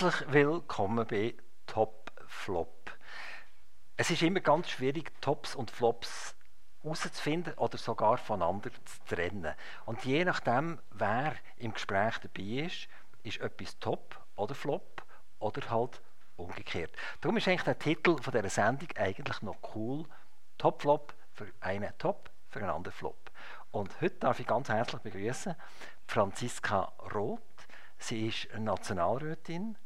Herzlich willkommen bei Top Flop. Es ist immer ganz schwierig, Tops und Flops herauszufinden oder sogar voneinander zu trennen. Und je nachdem, wer im Gespräch dabei ist, ist etwas Top oder Flop oder halt umgekehrt. Darum ist eigentlich der Titel von dieser Sendung eigentlich noch cool. Top Flop für einen Top, für einen anderen Flop. Und heute darf ich ganz herzlich begrüßen Franziska Roth. Sie ist Nationalrätin,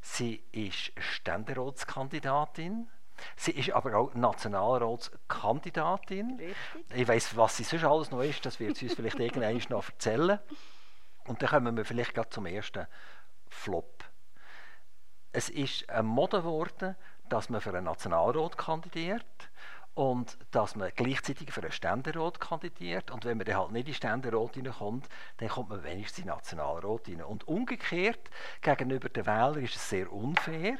sie ist Ständeratskandidatin, sie ist aber auch Nationalratskandidatin. Richtig. Ich weiß, was sie sonst alles noch ist, das wird sie uns vielleicht irgendwann noch erzählen. Und dann kommen wir vielleicht gerade zum ersten Flop. Es ist eine Mode geworden, dass man für einen Nationalrat kandidiert und dass man gleichzeitig für einen Ständerat kandidiert und wenn man dann halt nicht in den Ständerat hineinkommt, dann kommt man wenigstens in den Nationalrat hinein. Und umgekehrt, gegenüber den Wählern ist es sehr unfair,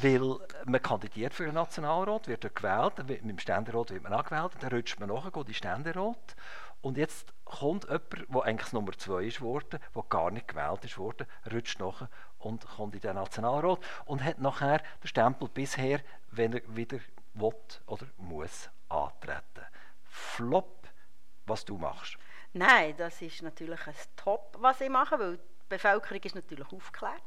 weil man kandidiert für einen Nationalrat, wird dort gewählt, mit dem Ständerat wird man angewählt, dann rutscht man nachher, in den Ständerat und jetzt kommt jemand, der eigentlich Nummer 2 ist worden, der gar nicht gewählt ist worden, rutscht nachher und kommt in den Nationalrat und hat nachher den Stempel bisher, wenn er wieder will oder muss antreten. Flop, was du machst. Nein, das ist natürlich ein Top, was ich mache, weil die Bevölkerung ist natürlich aufgeklärt.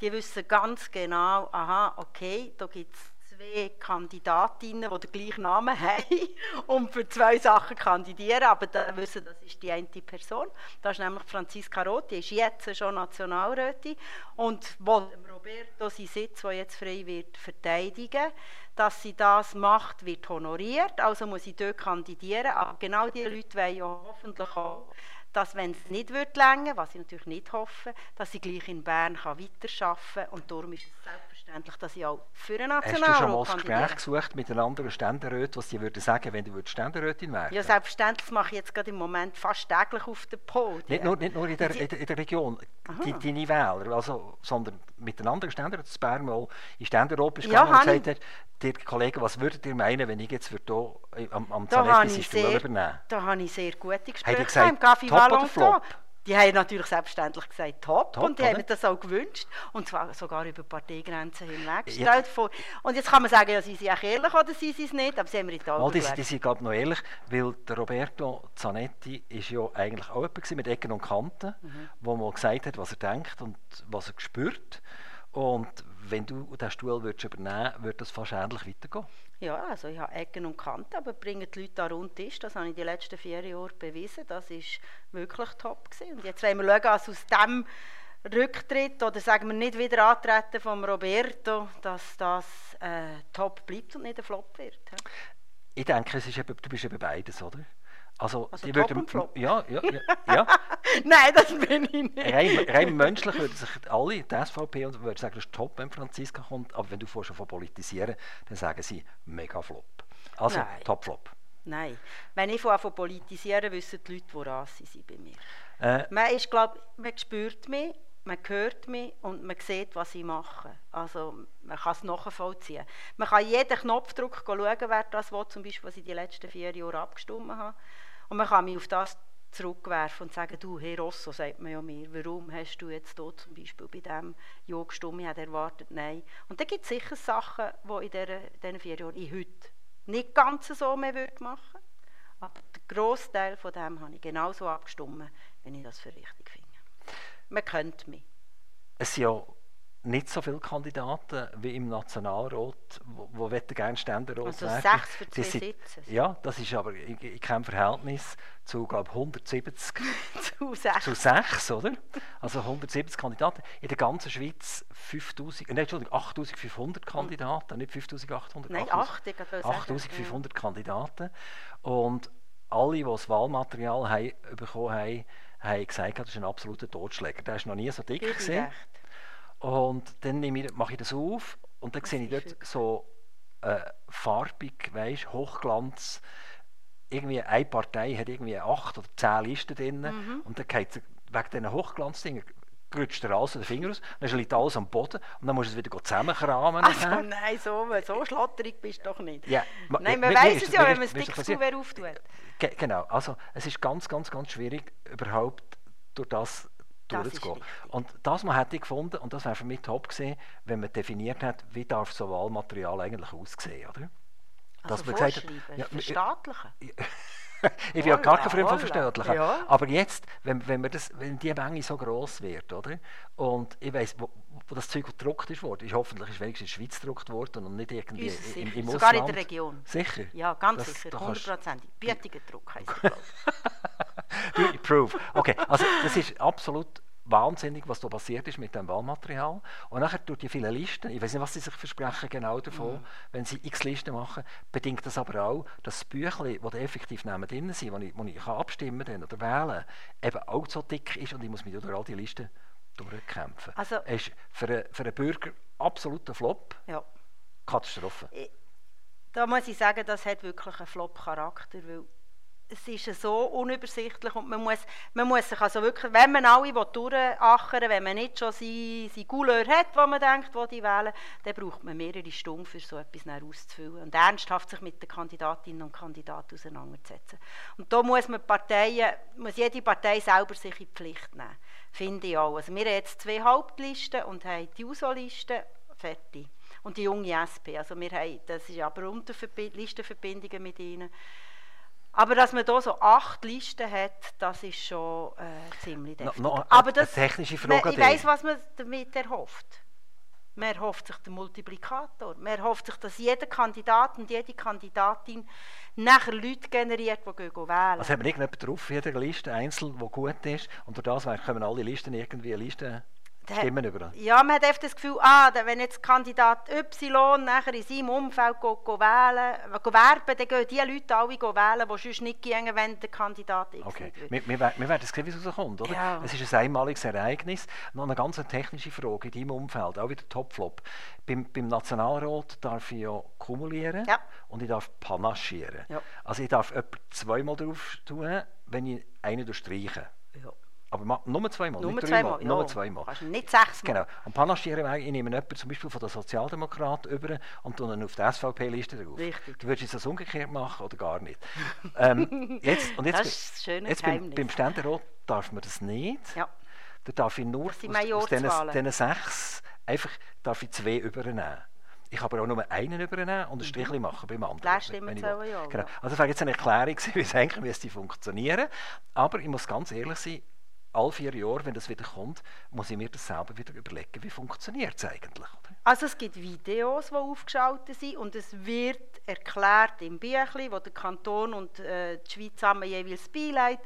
Die wissen ganz genau, aha, okay, da gibt es zwei Kandidatinnen, die den gleichen Namen haben und für zwei Sachen kandidieren, aber da wissen, das ist die eine Person. Das ist nämlich Franziska Roth, die ist jetzt schon Nationalrätin und will Roberto seinen Sitz, der jetzt frei wird, verteidigen. Dass sie das macht, wird honoriert, also muss sie dort kandidieren, aber genau diese Leute wollen ja hoffentlich auch dass wenn es nicht wird länger, was ich natürlich nicht hoffe, dass sie gleich in Bern kann weiterarbeiten kann. Und darum ist es selbstverständlich, dass ich auch für einen Hast du Nationalrat schon mal das. Gespräch gesucht mit den anderen Ständeräten, was sie würden sagen, wenn du Ständerätin werden Ja, selbstverständlich das mache ich jetzt gerade im Moment fast täglich auf der Podien. Nicht nur, nicht nur in, der, in, der, in der Region, die, deine Wähler, also, sondern mit den anderen Ständeräten, das Bern mal in Ständerat bist Ja, und gesagt hat, dir Kollegen, was würdet ihr meinen, wenn ich jetzt für hier äh, am, am Da habe Zanetti ich Stuhl sehr, übernehmen? da habe ich sehr gute Gespräche gesagt, im Café top oder Valentin. flop? Die haben natürlich selbstverständlich gesagt top, Top, und die oder? haben mir das auch gewünscht und zwar sogar über Parteigrenzen hinweg. Vor, und jetzt kann man sagen, ja, sie sind auch ehrlich oder sie sind es nicht, aber sie haben mir in die Augen die, sind gerade noch ehrlich, weil der Roberto Zanetti ist ja eigentlich auch jemand mit Ecken und Kanten, Mhm. wo mal gesagt hat, was er denkt und was er spürt. Und wenn du diesen Stuhl würdest übernehmen würdest, würde das fast ähnlich weitergehen. Ja, also ich habe Ecken und Kanten, aber bringen die Leute da rund Tisch. Das habe ich die letzten vier Jahre bewiesen. Das ist wirklich top gewesen. Und jetzt wollen wir schauen, dass aus dem Rücktritt oder sagen wir nicht wieder antreten von Roberto, dass das äh, top bleibt und nicht ein Flop wird. ja. Ich denke, es ist eben, du bist eben beides, oder? Also, Also die top würden- und Flop. Ja, ja, ja. ja. Nein, das bin ich nicht. rein, rein menschlich würden sich alle, die SVP, und würden sagen, das ist top, wenn Franziska kommt. Aber wenn du vorher schon von politisieren, dann sagen sie mega Flop. Also, Nein. top Flop. Nein. Wenn ich von von politisieren, wissen die Leute, woran sie sind bei mir. Äh, Man, ist, glaub, man spürt mich, man hört mich und man sieht, was ich mache. Also man kann es nachvollziehen. Man kann jeden Knopfdruck schauen, wer das will, zum Beispiel, was ich die letzten vier Jahre abgestimmt habe. Und man kann mich auf das zurückwerfen und sagen, du, Herr Rosso, sagt man ja mir, warum hast du jetzt hier zum Beispiel bei dem Ja gestimmt, ich hätte erwartet, nein. Und da gibt es sicher Sachen, die in diesen vier Jahren ich heute nicht ganz so mehr würde machen aber der Großteil von dem habe ich genauso abgestimmt, wenn ich das für richtig finde. Man kennt mich. es sind ja nicht so viele Kandidaten wie im Nationalrat, wo, wo gerne Ständerat Also werden. sechs für zwei sind- Sitze. Ja, das ist aber in, in keinem Verhältnis zu glaub, 170 Zu sechs. zu 6, oder? Also 170 Kandidaten. In der ganzen Schweiz 5000, äh, nein, Entschuldigung, 8500 Kandidaten, nicht 5800. Nein, 8000. acht, ich wollte sagen. 8500 Kandidaten. Und alle, die das Wahlmaterial haben, bekommen haben, haben gesagt, das ist ein absoluter Totschläger. Der ist noch nie so dick gesehen. Und dann mache ich das auf und dann sehe ich dort so äh, farbig, weißt, Hochglanz. Irgendwie eine Partei hat irgendwie acht oder zehn Listen drin Mhm. und dann geht wegen diesen Hochglanzdingen rutscht dir alles den Finger raus, dann liegt alles am Boden und dann musst du es wieder zusammenkramen. Also nein, so, so schlotterig bist du doch nicht. Ma- Nein, man weiß es ja, wenn man dickes passiert. Kuvert auftut. Ge genau, also es ist ganz, ganz, ganz schwierig, überhaupt durch das durchzugehen. Und das man hätte ich gefunden, und das wäre für mich top gewesen, wenn man definiert hat, wie darf so Wahlmaterial eigentlich aussehen, oder? Also Dass man gesagt hat, ja, verstaatlichen. ich bin ja gar kein Freund von Verstaatlichen. Ja. Aber jetzt, wenn, wenn, wir das, wenn die Menge so gross wird, oder? Und ich weiss, wo, wo das Zeug gedruckt ist worden, ist hoffentlich ist wenigstens in der Schweiz gedruckt worden und nicht irgendwie Uns im, im Sogar Ausland. in der Region. Sicher? Ja, ganz das, sicher, hundertprozentig. Bietiger Druck heisst es, glaube ich. Proof. Okay, also das ist absolut wahnsinnig, was da passiert ist mit dem Wahlmaterial. Und nachher durch die vielen Listen, ich weiß nicht, was sie sich versprechen genau davon, mhm. wenn sie x Listen machen, bedingt das aber auch, dass das Büchlein, das effektiv neben drin sind, wo ich, wo ich kann abstimmen kann oder wählen eben auch so dick ist und ich muss mich durch all die Listen durchkämpfen. Also, es ist für, einen, für einen Bürger absoluter Flop. Ja. Katastrophe. Da muss ich sagen, das hat wirklich einen Flop-Charakter, weil es ist so unübersichtlich und man muss, man muss sich also wirklich, wenn man alle durchachern wenn man nicht schon seine, seine Couleur hat, wo man denkt, wo die wählen, dann braucht man mehrere Stunden, für so etwas auszufüllen und ernsthaft sich mit den Kandidatinnen und Kandidaten auseinanderzusetzen. Und da muss man Parteien, muss jede Partei selber sich in die Pflicht nehmen, finde ich auch. Also wir haben jetzt zwei Hauptlisten und haben die USO-Liste, fertig. Und die junge SP, also wir haben, das ist aber Listenverbindungen mit ihnen, aber dass man hier so acht Listen hat, das ist schon äh, ziemlich deftig. No, no, Aber das, eine technische Frage. Man, ich weiss, was man damit erhofft. Man erhofft sich den Multiplikator. Man erhofft sich, dass jeder Kandidat und jede Kandidatin nachher Leute generiert, die gehen wählen. Also hat man irgendjemand drauf, jeder Liste einzeln, die gut ist, und durch das können alle Listen irgendwie eine Liste Stimmen überall. Ja, man hat oft das Gefühl, ah, wenn jetzt Kandidat Y nachher in seinem Umfeld go, go wählen, go werben, dann gehen die Leute alle go wählen, die sonst nicht gehen, wenn der Kandidat X okay. Wir, wir, wir werden sehen, wie es rauskommt, oder? Ja. Es ist ein einmaliges Ereignis. Noch eine ganz technische Frage in deinem Umfeld, auch wieder Topflop. Beim, beim Nationalrat darf ich ja kumulieren ja. und ich darf panaschieren. Ja. Also ich darf etwa zweimal drauf tun, wenn ich einen durchstreiche. Ja. Aber nur zweimal, nur nicht zweimal, dreimal, nur zweimal. Kannst nicht sechsmal. Genau. Und panaschieren, ich nehme jemanden zum Beispiel von der Sozialdemokraten über und tue ihn auf die SVP-Liste drauf. Richtig. Du würdest das umgekehrt machen oder gar nicht. ähm, jetzt, und jetzt, das ist ein schönes jetzt beim, beim Ständerat darf man das nicht. Ja. Da darf ich nur aus, aus diesen sechs einfach darf ich zwei übernehmen. Ich kann aber auch nur einen übernehmen und ein mhm. machen beim anderen. Stimmen zählen ja. Genau. Also das wäre jetzt eine Erklärung, wie es eigentlich müsste funktionieren. Aber ich muss ganz ehrlich sein, alle vier Jahre, wenn das wieder kommt, muss ich mir das selber wieder überlegen, wie funktioniert es eigentlich. Also es gibt Videos, die aufgeschaltet sind und es wird erklärt im Büchlein, wo der Kanton und äh, die Schweiz zusammen jeweils beileiten,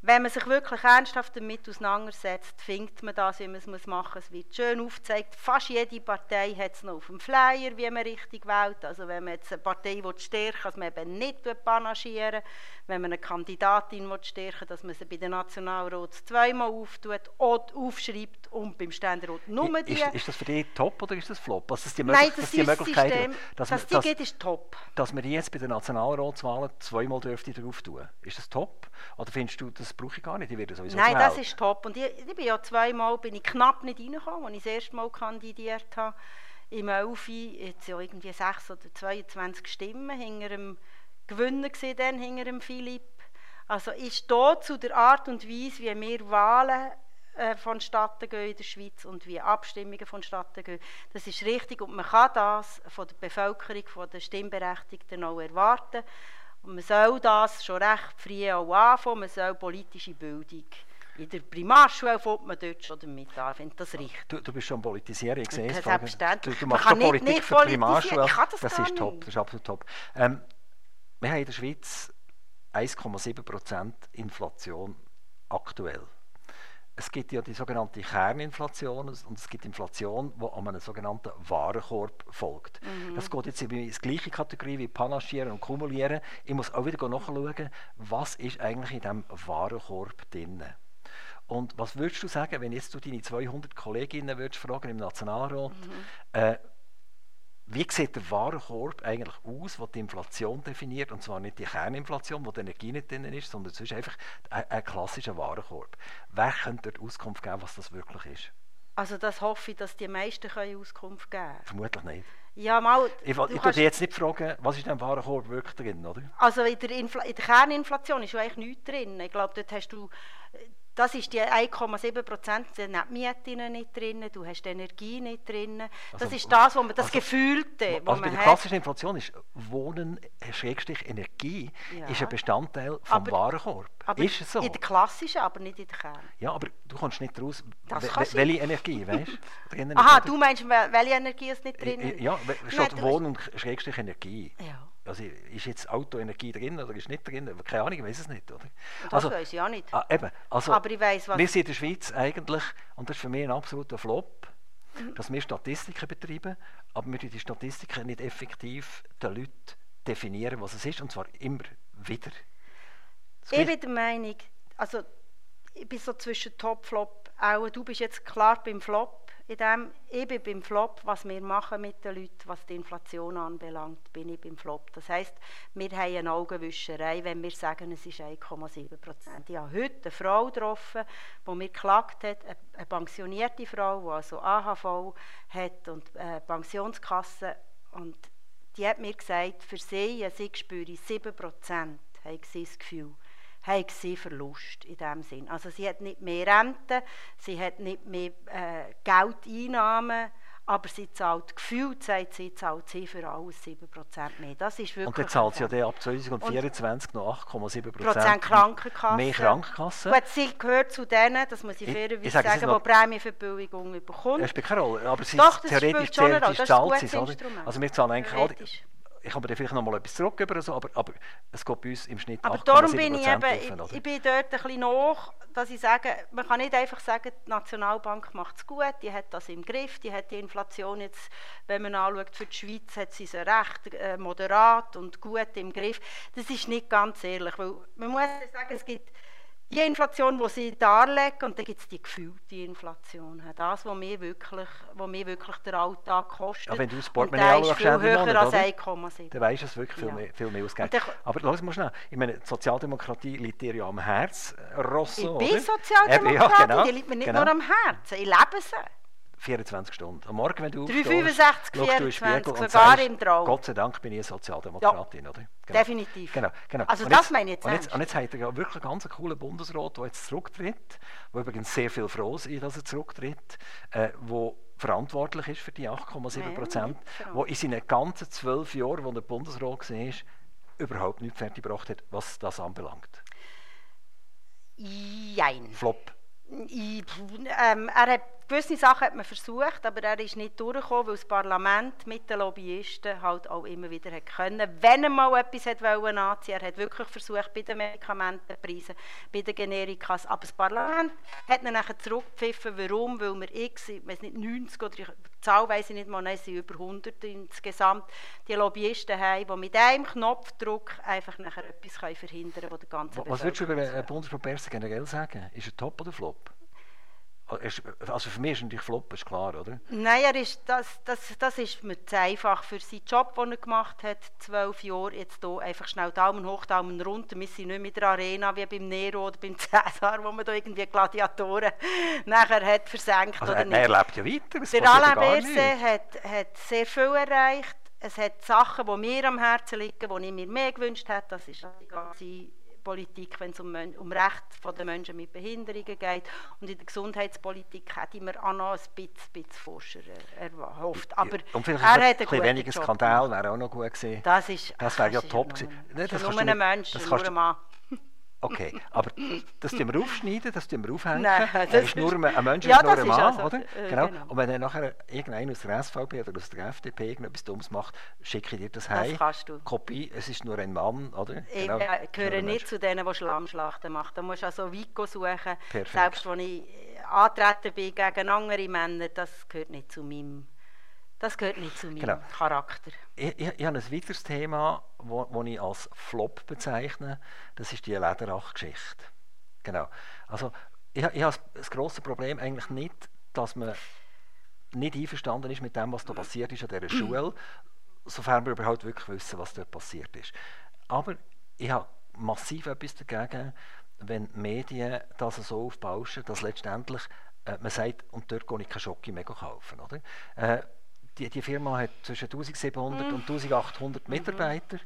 wenn man sich wirklich ernsthaft damit auseinandersetzt, findet man das, wie man es machen muss. Es wird schön aufgezeigt. Fast jede Partei hat es noch auf dem Flyer, wie man richtig wählt. Also wenn man jetzt eine Partei stärken will, dass man eben nicht panaschieren Wenn man eine Kandidatin stärken will, dass man sie bei den Nationalrat zweimal auftut aufschreibt und beim Ständerat nur die. Ist, ist, das für dich top oder ist das flop? Also, dass die Nein, das die Möglichkeit, System, dass, dass die geht, ist top. Dass man jetzt bei den Nationalratswahlen zweimal dürfte drauf tun. Ist das top? Oder findest du, das brauche ich gar nicht, ich werde sowieso Nein, das ist top. Und ich, ich bin ja zweimal bin ich knapp nicht reingekommen, als ich das erste Mal kandidiert habe. Im Elfi, jetzt ja irgendwie 6 oder 22 Stimmen hinter dem Gewinner dann hinter dem Philipp. Also ist da zu der Art und Weise, wie wir Wahlen äh, vonstatten gehen in der Schweiz und wie Abstimmungen vonstatten gehen. Das ist richtig und man kann das von der Bevölkerung, von den Stimmberechtigten auch erwarten. Und man soll das schon recht früh auch anfangen, man soll politische Bildung in der Primarschule fängt man dort schon damit an, finde das richtig. Du, du bist schon Politisier, ich sehe es. Selbstverständlich. Du, du machst schon Politik nicht, für die Primarschule. das, das ist top, das ist absolut top. Ähm, wir haben in der Schweiz 1,7% Inflation aktuell es gibt ja die sogenannte Kerninflation und es gibt Inflation, die an einem sogenannten Warenkorb folgt. Mhm. Das geht jetzt in die gleiche Kategorie wie Panaschieren und Kumulieren. Ich muss auch wieder nachschauen, was ist eigentlich in diesem Warenkorb drin. Und was würdest du sagen, wenn jetzt du deine 200 Kolleginnen würdest fragen im Nationalrat, mhm. äh, wie sieht der Warenkorb eigentlich aus, der die Inflation definiert? Und zwar nicht die Kerninflation, wo die Energie nicht drin ist, sondern es ist einfach ein, ein klassischer Warenkorb. Wer könnte dort Auskunft geben, was das wirklich ist? Also das hoffe ich, dass die meisten können Auskunft geben können. Vermutlich nicht. Ja, mal, ich ich würde dich jetzt nicht fragen, was ist in diesem Warenkorb wirklich drin, oder? Also in der, Infl in der Kerninflation ist ja eigentlich nichts drin. Ich glaube, dort hast du das ist die 1,7 Prozent, da sind die nicht drin, du hast die Energie nicht drin. Das Also, ist das, wo man, das also- Gefühlte, wo Also bei man der hat. klassischen Inflation ist Wohnen, äh, Schrägstrich Energie, Ja. ist ein Bestandteil vom Aber- Warenkorb. Aber ist es so? In der klassischen, aber nicht in der Kern. Ja, aber du kommst nicht raus, welche Energie, weißt du? Aha, du meinst, wel- welche Energie ist nicht drin? I- i- Ja, du- Wohnen und Schrägstrich Energie. Ja, Also ist jetzt Autoenergie drin oder ist nicht drin? Keine Ahnung, ich weiß es nicht. Oder? das weiß ich auch nicht. ah, eben, also, Aber ich weiss, was- wir sind in der Schweiz eigentlich, und das ist für mich ein absoluter Flop, Mhm. dass wir Statistiken betreiben, aber wir die Statistiken nicht effektiv den Leuten definieren, was es ist, und zwar immer wieder. Das Ich bin der Meinung, also ich bin so zwischen Top, Flop, auch du bist jetzt klar beim Flop. In dem, ich bin beim Flop, was wir machen mit den Leuten, was die Inflation anbelangt, bin ich beim Flop. Das heisst, wir haben eine Augenwischerei, wenn wir sagen, es ist 1,7 Prozent. Ich habe heute eine Frau getroffen, die mir geklagt hat, eine, pensionierte Frau, die also AHV hat und äh, Pensionskasse und die hat mir gesagt, für sie, ja, sie spüre 7 Prozent, habe sie das Gefühl, haben sie Verlust in dem Sinn. Also sie hat nicht mehr Rente, sie hat nicht mehr äh, Geldeinnahmen, aber sie zahlt gefühlt, sagt sie, zahlt sie für alles 7 Prozent mehr. Das ist wirklich und dann zahlt sie ja dann ab 2024 noch 8,7 Prozent Krankenkasse. mehr Krankenkasse. Gut, sie gehört zu denen, das muss ich fairerweise sage sagen, die Prämienverbilligung bekommt. Das spielt keine Rolle, aber sie Doch, das theoretisch, spielt schon eine Rolle. Das ist ein gutes? Instrument. Also wir zahlen eigentlich. Ich komme dir vielleicht noch mal etwas zurück über so, aber, aber es geht bei uns im Schnitt Aber 8,7% darum bin ich eben, ich, ich bin dort ein bisschen nach, dass ich sage, man kann nicht einfach sagen, die Nationalbank macht es gut, die hat das im Griff, die hat die Inflation jetzt, wenn man anschaut, für die Schweiz hat sie sie recht äh, moderat und gut im Griff. Das ist nicht ganz ehrlich, weil man muss sagen, es gibt die Inflation, die sie darlegen, und dann gibt es die gefühlte Inflation. Das, was mir wirklich, was mir wirklich der Alltag kostet. Ja, wenn du das Portemonnaie der ist anschaust, viel höher Monat, als oder? 1,7. Dann weisst du, dass wirklich viel, Ja. mehr, viel mehr ausgeht. Aber lass mal schnell, ich meine, die Sozialdemokratie liegt dir ja am Herz, äh, Rosso, Ich bin? Sozialdemokratin, ja, genau, die liegt mir nicht genau. nur am Herzen, ich lebe sie. 24 Stunden. Am Morgen, wenn du 365, aufstehst, schaust du in den 24, Spiegel und sogar sagst, im Traum. Gott sei Dank bin ich eine Sozialdemokratin, oder? Genau. Definitiv. Genau, genau. Also Und das meine ich jetzt und jetzt, und jetzt hat er ja wirklich einen ganz coolen Bundesrat, der jetzt zurücktritt, der übrigens sehr viel froh ist, dass er zurücktritt, äh, wo verantwortlich ist für die 8,7 Prozent, Ja, wo in seinen ganzen zwölf Jahren, wo er Bundesrat war, überhaupt nicht fertiggebracht hat, was das anbelangt. Jein. Flop. Ich, ähm, er hat, gewisse Sachen hat man versucht, aber er ist nicht durchgekommen, weil das Parlament mit den Lobbyisten halt auch immer wieder hat können. Wenn er mal etwas hat wollen anziehen, er hat wirklich versucht bei den Medikamentenpreisen, bei den Generikas, aber das Parlament hat ihn nachher zurückgepfiffen. Warum? Weil wir x, ich weiß nicht, 90 oder die Zahl weiss ich nicht mal, nein, es sind über 100 insgesamt, die Lobbyisten haben, die mit einem Knopfdruck einfach nachher etwas können verhindern können, das der ganzen Was würdest du über Bundesrat Berset generell sagen? Ist er Top oder Flop? Also für mich ist natürlich Flop, ist klar, oder? Nein, er ist, das, das, das ist mir zu einfach für seinen Job, den er gemacht hat, zwölf Jahre, jetzt hier einfach schnell Daumen hoch, Daumen runter. Wir sind nicht mit der Arena wie beim Nero oder beim Cäsar, wo man da irgendwie Gladiatoren nachher hat versenkt Also, oder er, nicht. er lebt ja weiter. Der Alain Berset hat, hat sehr viel erreicht. Es hat Sachen, die mir am Herzen liegen, die ich mir mehr gewünscht hätte. Das ist die ganze Politik, wenn es um, um Rechte der Menschen mit Behinderungen geht. Und in der Gesundheitspolitik hätte ich mir auch noch ein bisschen, bisschen Forscher er- erhofft. Aber Ja, und vielleicht er hat ein weniger Job Skandal wäre auch noch gut gewesen. Das ist, Das wäre ja top gewesen. das Nein, ist das nur kannst du nicht- Mensch, das kannst ein du- Mann. Okay, aber das tun wir aufschneiden, das tun wir aufhängen. Nein, er das ist nur ein, ein Mensch, Ja, ist nur das ein Mann, also, oder? äh, genau. genau. Und wenn dann nachher irgendeiner aus der SVP oder aus der FDP irgendetwas Dummes macht, schicke ich dir das Das heim. kannst du. Kopie, es ist nur ein Mann, oder? Ich Genau, äh, nur gehöre nicht zu denen, die Schlammschlachten machen. Da musst du also Vico suchen. Perfekt. Selbst als ich antreten bin gegen andere Männer, das gehört nicht zu meinem, das gehört nicht zu meinem Genau. Charakter. Ich, ich, ich habe ein weiteres Thema, das ich als Flop bezeichne. Das ist die Lederach-Geschichte. Genau. Also, ich, ich habe das grosse Problem eigentlich nicht, dass man nicht einverstanden ist mit dem, was da passiert ist an dieser Schule, sofern wir überhaupt wirklich wissen, was dort passiert ist. Aber ich habe massiv etwas dagegen, wenn die Medien das so aufbauschen, dass letztendlich äh, man sagt, und dort gehe ich keine Schocke mehr kaufen. Oder? Äh, die, die Firma hat zwischen 1700 und 1800 Mitarbeiter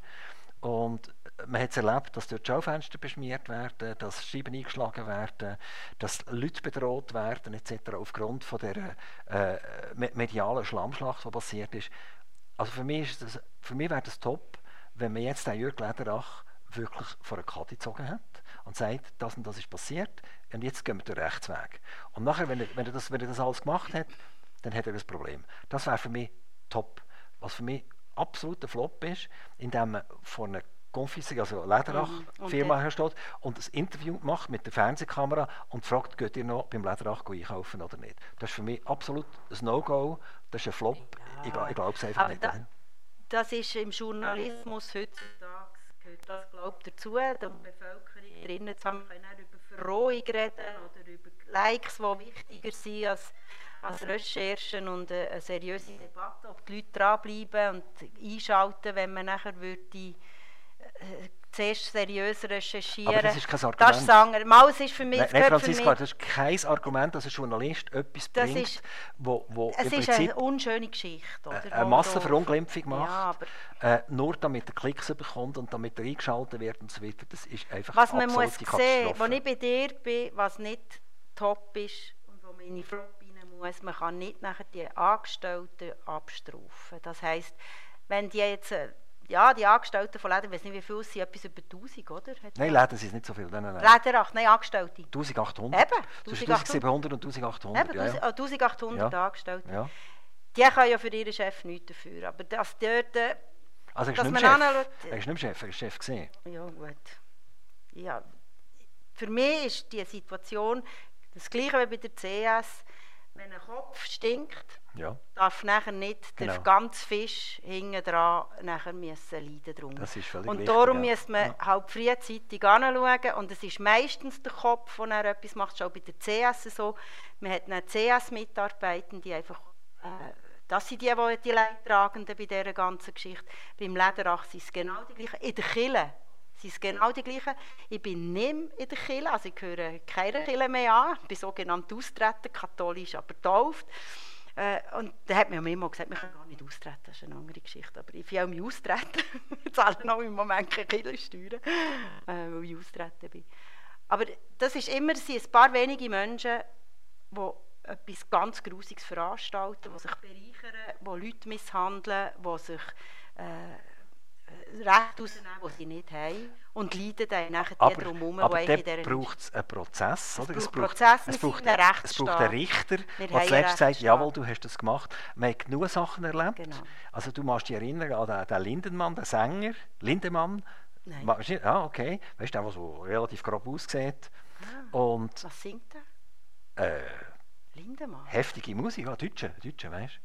und man hat es erlebt, dass dort Schaufenster beschmiert werden, dass Scheiben eingeschlagen werden, dass Leute bedroht werden etc. aufgrund von der äh, medialen Schlammschlacht, die passiert ist. Also für mich, ist das, für mich wäre das top, wenn man jetzt den Jürg Lederach wirklich vor eine Karte gezogen hat und sagt, das und das ist passiert und jetzt gehen wir den Rechtsweg. Und nachher, wenn er, wenn er, das, wenn er das alles gemacht hat, dann hat er ein Problem. Das wäre für mich top. Was für mich absoluter Flop ist, indem man vor einer Confising, also Lederach-Firma mhm. hersteht und ein Interview macht mit der Fernsehkamera und fragt, geht ihr noch beim Lederach einkaufen oder nicht. Das ist für mich absolut ein No-Go, das ist ein Flop. Ja. Ich, ich glaube es einfach Aber nicht. Da, das ist im Journalismus heutzutage, gehört das glaube dazu, der Bevölkerung drinnen zu haben, können über Verrohung reden oder über Likes, die wichtiger sind als als Recherchen und eine, seriöse Debatte, ob die Leute dranbleiben und einschalten, wenn man nachher würde, äh, zuerst seriös recherchieren. Aber das ist kein Argument. Das ist sagen, mal, es ist für mich, nein, nein, Franziska, das ist kein Argument, dass ein Journalist etwas das bringt, ist, wo, wo Es ist eine unschöne Geschichte. Oder, eine Massenverunglimpfung macht, ja, äh, nur damit er Klicks bekommt und damit er eingeschaltet wird und so weiter. Das ist einfach Was man muss sehen, wo ich bei dir bin, was nicht top ist und wo meine Frau muss, man kann nicht nachher die Angestellten abstrafen. Das heisst, wenn die jetzt, äh, ja, die Angestellten von Leder, ich weiß nicht wie viel, sind etwas über 1000, oder? Hat nein, Leder sind nicht so viel. Nein, nein, nein. Lederach, nein, Angestellte. 1800. Eben, 1700 und 1800. Eben, ja, ja. 1800 ja. Angestellte. Ja. Die können ja für ihren Chef nichts dafür, aber das dort... Äh, also er ist nicht Chef, anschaut, er ist nicht Chef, er ist Chef gesehen. Ja, gut. Ja, für mich ist die Situation das gleiche wie bei der CS wenn ein Kopf stinkt, ja. darf nachher nicht genau. der ganze Fisch hinten dran nachher müssen leiden drum. Das ist völlig Und darum ja. muss man ja. halt frühzeitig anschauen und es ist meistens der Kopf, der etwas macht, schon bei der CS so. Man hat eine CS-Mitarbeitende, die einfach äh, das sind die, die die Leidtragenden bei dieser ganzen Geschichte. Beim Lederach sind es genau die gleichen. In der Kille sind es genau die gleichen. Ich bin nicht in der Kirche, also ich gehöre keiner Kirche mehr an. Ich bin sogenannt austreten, katholisch, aber getauft. Äh, und da hat mir immer gesagt, wir können gar nicht austreten, das ist eine andere Geschichte. Aber ich will auch mich austreten. ich zahle noch im Moment keine Kirchensteuern, äh, weil ich austreten bin. Aber das ist immer, sind ein paar wenige Menschen, die etwas ganz Grusiges veranstalten, die sich bereichern, die Leute misshandeln, die sich... Äh, Recht rausnehmen, die sie nicht haben und leiden dann nachher aber, die drumherum, aber in dieser braucht es einen Prozess. Oder? Es, braucht, Prozess, es, braucht, einen es braucht einen Richter, der zuletzt sagt, jawohl, du hast das gemacht. Man hat genug Sachen erlebt. Genau. Also du machst dich erinnern an den, den Lindenmann, den Sänger, Lindemann. Nein. Ah, okay. Weißt du, der, der so relativ grob aussieht. Ah, und, was singt er? Äh, Lindemann? Heftige Musik, ja, Deutsche, Deutsche weißt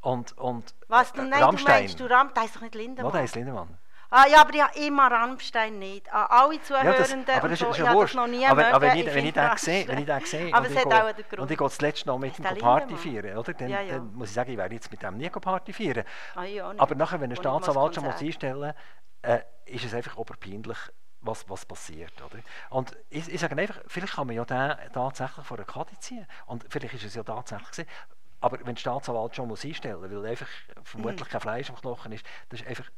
und, und Was, du, nein, Rammstein. du meinst, du Ramm, das ist doch nicht Lindemann. Das ist Lindemann. Ah, ja, aber ja, immer Rammstein nicht. Ah, alle Zuhörenden ja, das, aber das so, ist ja wurscht. noch nie aber, mögen, aber wenn ich, wenn ich sehe, wenn ich den sehe aber und, ich gehe, auch den Grund. und ich gehe das letzte Mal mit ihm Party feiern, oder? Dann, ja, ja. dann, muss ich sagen, ich werde jetzt mit dem nie Party feiern. Ah, aber nachher, wenn ein Staatsanwalt schon muss einstellen äh, ist es einfach oberpeinlich, was, was passiert. Oder? Und ich, ich sage einfach, vielleicht kann man ja den tatsächlich vor eine Karte ziehen. Und vielleicht ist es ja tatsächlich gewesen. Aber wenn der Staatsanwalt schon muss einstellen muss, weil einfach vermutlich mhm. kein Fleisch am Knochen ist, das ist einfach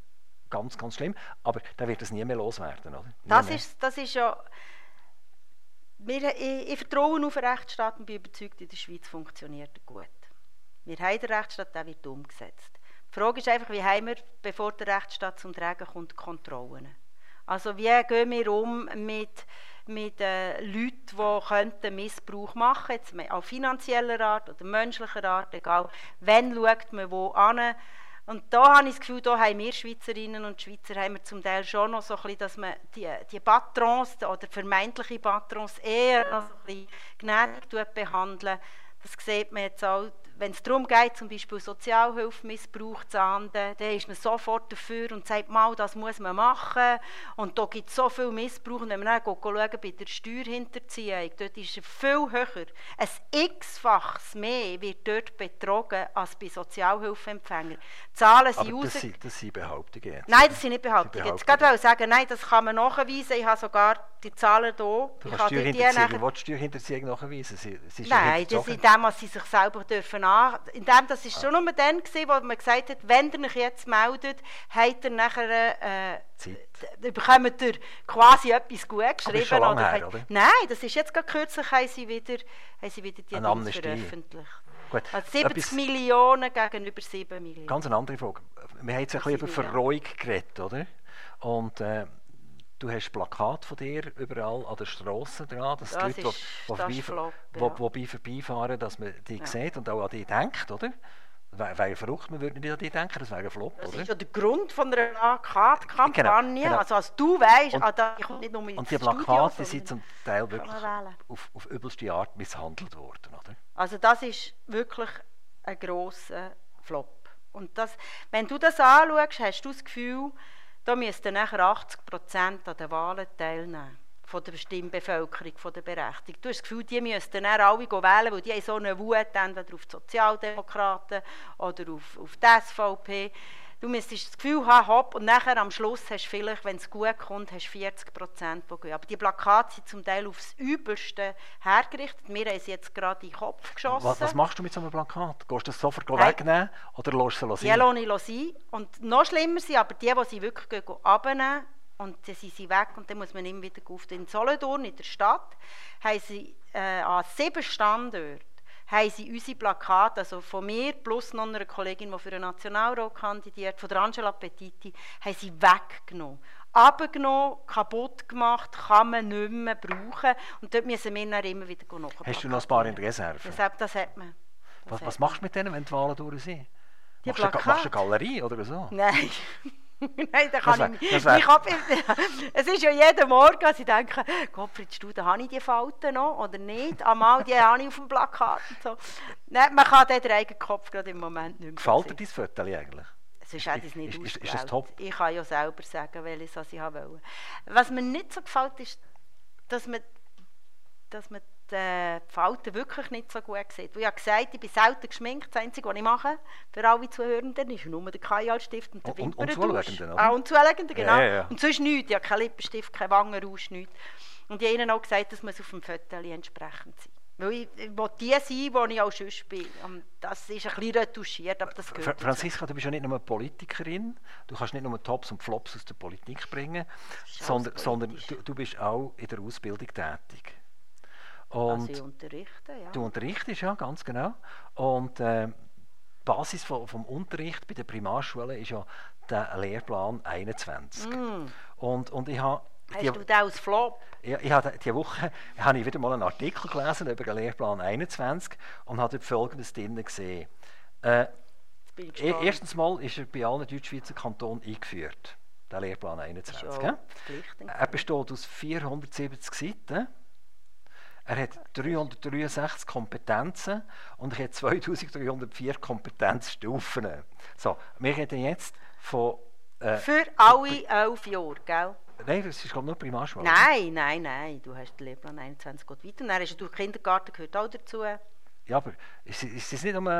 ganz, ganz schlimm. Aber dann wird es nie mehr loswerden. Oder? Das, ist, das ist ja... Wir, ich, ich vertraue auf den Rechtsstaat und bin überzeugt, in der Schweiz funktioniert er gut. Wir haben den Rechtsstaat, der wird umgesetzt. Die Frage ist einfach, wie haben wir, bevor der Rechtsstaat zum Tragen kommt, Kontrollen. Also wie gehen wir um mit, mit äh, Leuten, die Missbrauch machen könnten, jetzt auf finanzieller Art oder menschlicher Art, egal. Wann schaut man wo an? Und da habe ich das Gefühl, da haben wir Schweizerinnen und Schweizer haben wir zum Teil schon noch so ein bisschen, dass man die, die Patrons oder vermeintliche Patrons eher noch so ein bisschen gnädig behandeln. Das sieht man jetzt auch wenn es darum geht, zum Beispiel Sozialhilfemissbrauch zu ahnden, dann ist man sofort dafür und sagt, mal, das muss man machen. Und da gibt es so viel Missbrauch. Und wenn man dann schauen, bei der Steuerhinterziehung, dort ist er viel höher. Ein x-faches mehr wird dort betrogen als bei Sozialhilfeempfängern. Zahlen sind Aber das, sind, das sind Behauptungen. Nein, das sind nicht Behauptungen. Jetzt gerade sagen, nein, das kann man nachweisen. Ich habe sogar die Zahlen hier. Du kannst Steuerhinterziehung, die Steuerhinterziehung nachweisen? Sie, sie nein, das ist in dem, was sie sich selber dürfen nach, indem das ist schon nur dann gewesen, wo man gesagt hat, wenn ihr euch jetzt meldet, habt ihr nachher äh, Zeit. bekommt ihr quasi etwas gut Aber geschrieben. schon lange her, oder? Nein, das ist jetzt gerade kürzlich, haben sie wieder, haben sie wieder die Amnestie. veröffentlicht. Gut, Also 70 etwas- Millionen gegenüber 7 Millionen. Ganz eine andere Frage. Wir haben jetzt ein bisschen über. Verrohung geredet, oder? Und äh, du hast Plakate von dir überall an der Straße dran, dass Das die Leute, die, das vorbei, ja. vorbeifahren, dass man die Ja. sieht und auch an die denkt, oder? Wäre wär verrückt, man würde nicht an die denken, das wäre ein Flop, Das oder? ist ja der Grund von einer Plakatkampagne. Genau, genau. Also als du weißt, Und- ah, ich komme nicht nur ins Und die Plakate sind zum Teil wirklich auf, auf übelste Art misshandelt worden, oder? Also das ist wirklich ein grosser Flop. Und das, wenn du das anschaust, hast du das Gefühl, da müssten nachher 80 Prozent an den Wahlen teilnehmen. Von der Stimmbevölkerung, von der Berechtigten. Du hast das Gefühl, die müssten dann alle wählen, weil die so eine Wut entweder auf die Sozialdemokraten oder auf, auf die SVP. Du müsstest das Gefühl haben, hopp, und nachher am Schluss hast du vielleicht, wenn es gut kommt, hast du 40 Prozent, die gehen. Aber die Plakate sind zum Teil aufs Übelste hergerichtet. Wir haben sie jetzt gerade in den Kopf geschossen. Was, was machst du mit so einem Plakat? Gehst du das sofort Nein. wegnehmen oder lässt du es Die sein? lasse ich sein. Und noch schlimmer sind aber die, die sie wirklich gehen, abnehmen und dann sind sie weg und dann muss man immer wieder auf In Solothurn, in der Stadt, haben sie äh, an sieben Standorten haben sie unsere Plakate, also von mir plus noch einer Kollegin, die für den Nationalrat kandidiert, von der Angela Petiti, haben sie weggenommen. Abgenommen, kaputt gemacht, kann man nicht mehr brauchen. Und dort müssen wir dann immer wieder nachher Hast du noch ein paar in der Reserve? Das, hat- das hat man. Das Was, hat was machst du mit denen, wenn die Wahlen durch sind? Die Machst du, machst du eine Galerie oder so? Nein. Nein, da Das kann ich das ab, es ist ja jeden Morgen, dass ich denke, Gottfried Studer, habe ich die Falten noch oder nicht? Einmal, die habe ich auf dem Plakat und so. Nein, man kann den eigenen Kopf gerade im Moment nicht mehr Gefällt dir dein Foto eigentlich? Sonst hätte ich es nicht Ist- ist- ist top? Ich kann ja selber sagen, welches was ich wollte. Was mir nicht so gefällt, ist, dass man, dass man die äh, Falten wirklich nicht so gut sieht. Weil ich habe gesagt, ich bin selten geschminkt. Das Einzige, was ich mache, für alle Zuhörenden, ist nur der Kajalstift und der Und- und- und Wimperntusch. Zulegenden? Ah, und Zulegenden, genau. Ja, ja, ja. Und sonst nichts. Ich habe keinen Lippenstift, keinen Wangenrausch, nichts. Und ich habe ihnen auch gesagt, das muss auf dem Foto entsprechend sein. Weil ich, ich will die sein, die ich auch sonst bin. Und das ist ein bisschen retuschiert, aber das gehört. Franziska, du bist ja nicht nur Politikerin, du kannst nicht nur Tops und Flops aus der Politik bringen, sondern, sondern du, du bist auch in der Ausbildung tätig. Also Und ich unterrichte, ja. du unterrichtest ja, ganz genau. Und äh, die Basis vom, vom Unterricht bei der Primarschule ist ja der Lehrplan 21. Und, und ich habe Mm. Hast die- du den als Flop? ja, ich habe diese Woche habe ich wieder mal einen Artikel gelesen über den Lehrplan 21 und habe dort Folgendes drin gesehen. Äh, e- erstens mal ist er bei allen Deutschschweizer Kantonen eingeführt, der Lehrplan Das 21. ist ja gell? verpflichtend. Er besteht aus 470 Seiten. Er hat 363 Kompetenzen und er hat 2304 Kompetenzstufen. So, wir reden jetzt von. Äh, Für alle elf Jahre, gell? nein, das ist glaube ich nur Primarschule. Nein, nein, nein. Du hast den Lehrplan 21 geht weiter. Und dann hast du Kindergarten gehört auch dazu. Ja, aber ist, ist das nicht um. Äh,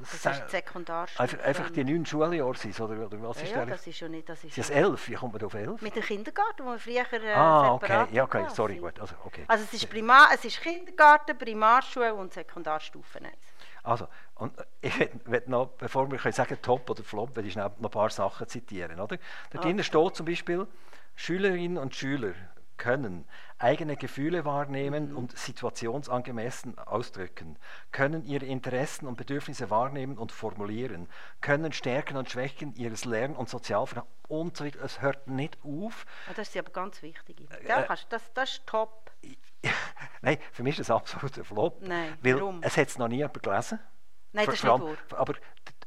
Das ist die Sekundarstufe. einfach, einfach die neun Schuljahre sind, oder, oder was ja, ist ja, das ist ja nicht... Das ist das elf? Wie kommt man auf elf? Mit dem Kindergarten, wo wir früher äh, ah, okay, ja, okay, sorry, gut. Also, okay. Also es ist, Primar, es ist Kindergarten, Primarschule und Sekundarstufe 1. Also, und äh, ich will noch, bevor wir können sagen Top oder Flop, will ich noch ein paar Sachen zitieren. Oder? Da drinnen steht zum Beispiel, Schülerinnen und Schüler können eigene Gefühle wahrnehmen und situationsangemessen ausdrücken, können ihre Interessen und Bedürfnisse wahrnehmen und formulieren, können Stärken und Schwächen ihres Lern- und Sozialverhaltens und so weiter. Es hört nicht auf. Ah, das ist aber ganz wichtig. Äh, kannst, das, das ist top. Nein, für mich ist das absolut ein Flop. Nein, weil warum? es hat es noch nie jemand gelesen. Nein, das ist nicht wahr. Aber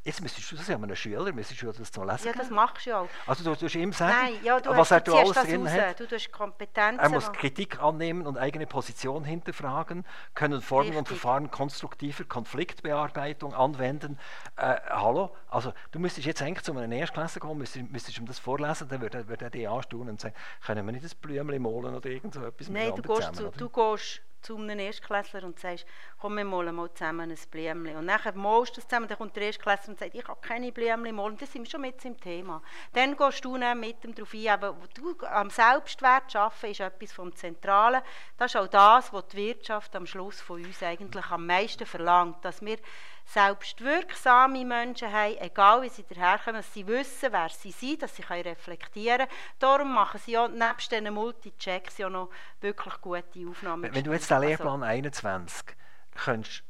jetzt müsstest du das ja einem Schüler, müsstest du das zum Lesen Ja, das machst du ja auch. Also du tust ihm sagen, Nein, ja, du, was hast, er du alles das drin raus. hat. Du tust Kompetenzen. Er muss. Kritik annehmen und eigene Position hinterfragen, können Formen und Richtig. Verfahren konstruktiver Konfliktbearbeitung anwenden. Äh, hallo? Also du müsstest jetzt eigentlich zu einem Erstklässler kommen, müsstest, müsstest ihm das vorlesen, dann würde er, würde er dich anstaunen und sagen, können wir nicht ein Blümchen malen oder irgend so etwas Nein, du gehst, zu, zusammen, du oder? gehst zu einem Erstklässler und sagst, komm, wir malen mal zusammen ein Blümchen. Und nachher malst du es zusammen, dann kommt der Erstklässler und sagt, ich habe keine Blümchen malen. Das sind wir schon mit im Thema. Dann gehst du dann mit ihm darauf ein, aber du, am Selbstwert arbeiten ist etwas vom Zentralen. Das ist auch das, was die Wirtschaft am Schluss von uns eigentlich am meisten verlangt, dass wir selbst wirksame Menschen haben, egal wie sie daherkommen, dass sie wissen, wer sie sind, dass sie reflektieren können. Darum machen sie ja nebst diesen Multi-Checks ja noch wirklich gute Aufnahmen. Wenn du jetzt den Lehrplan also, 21 könntest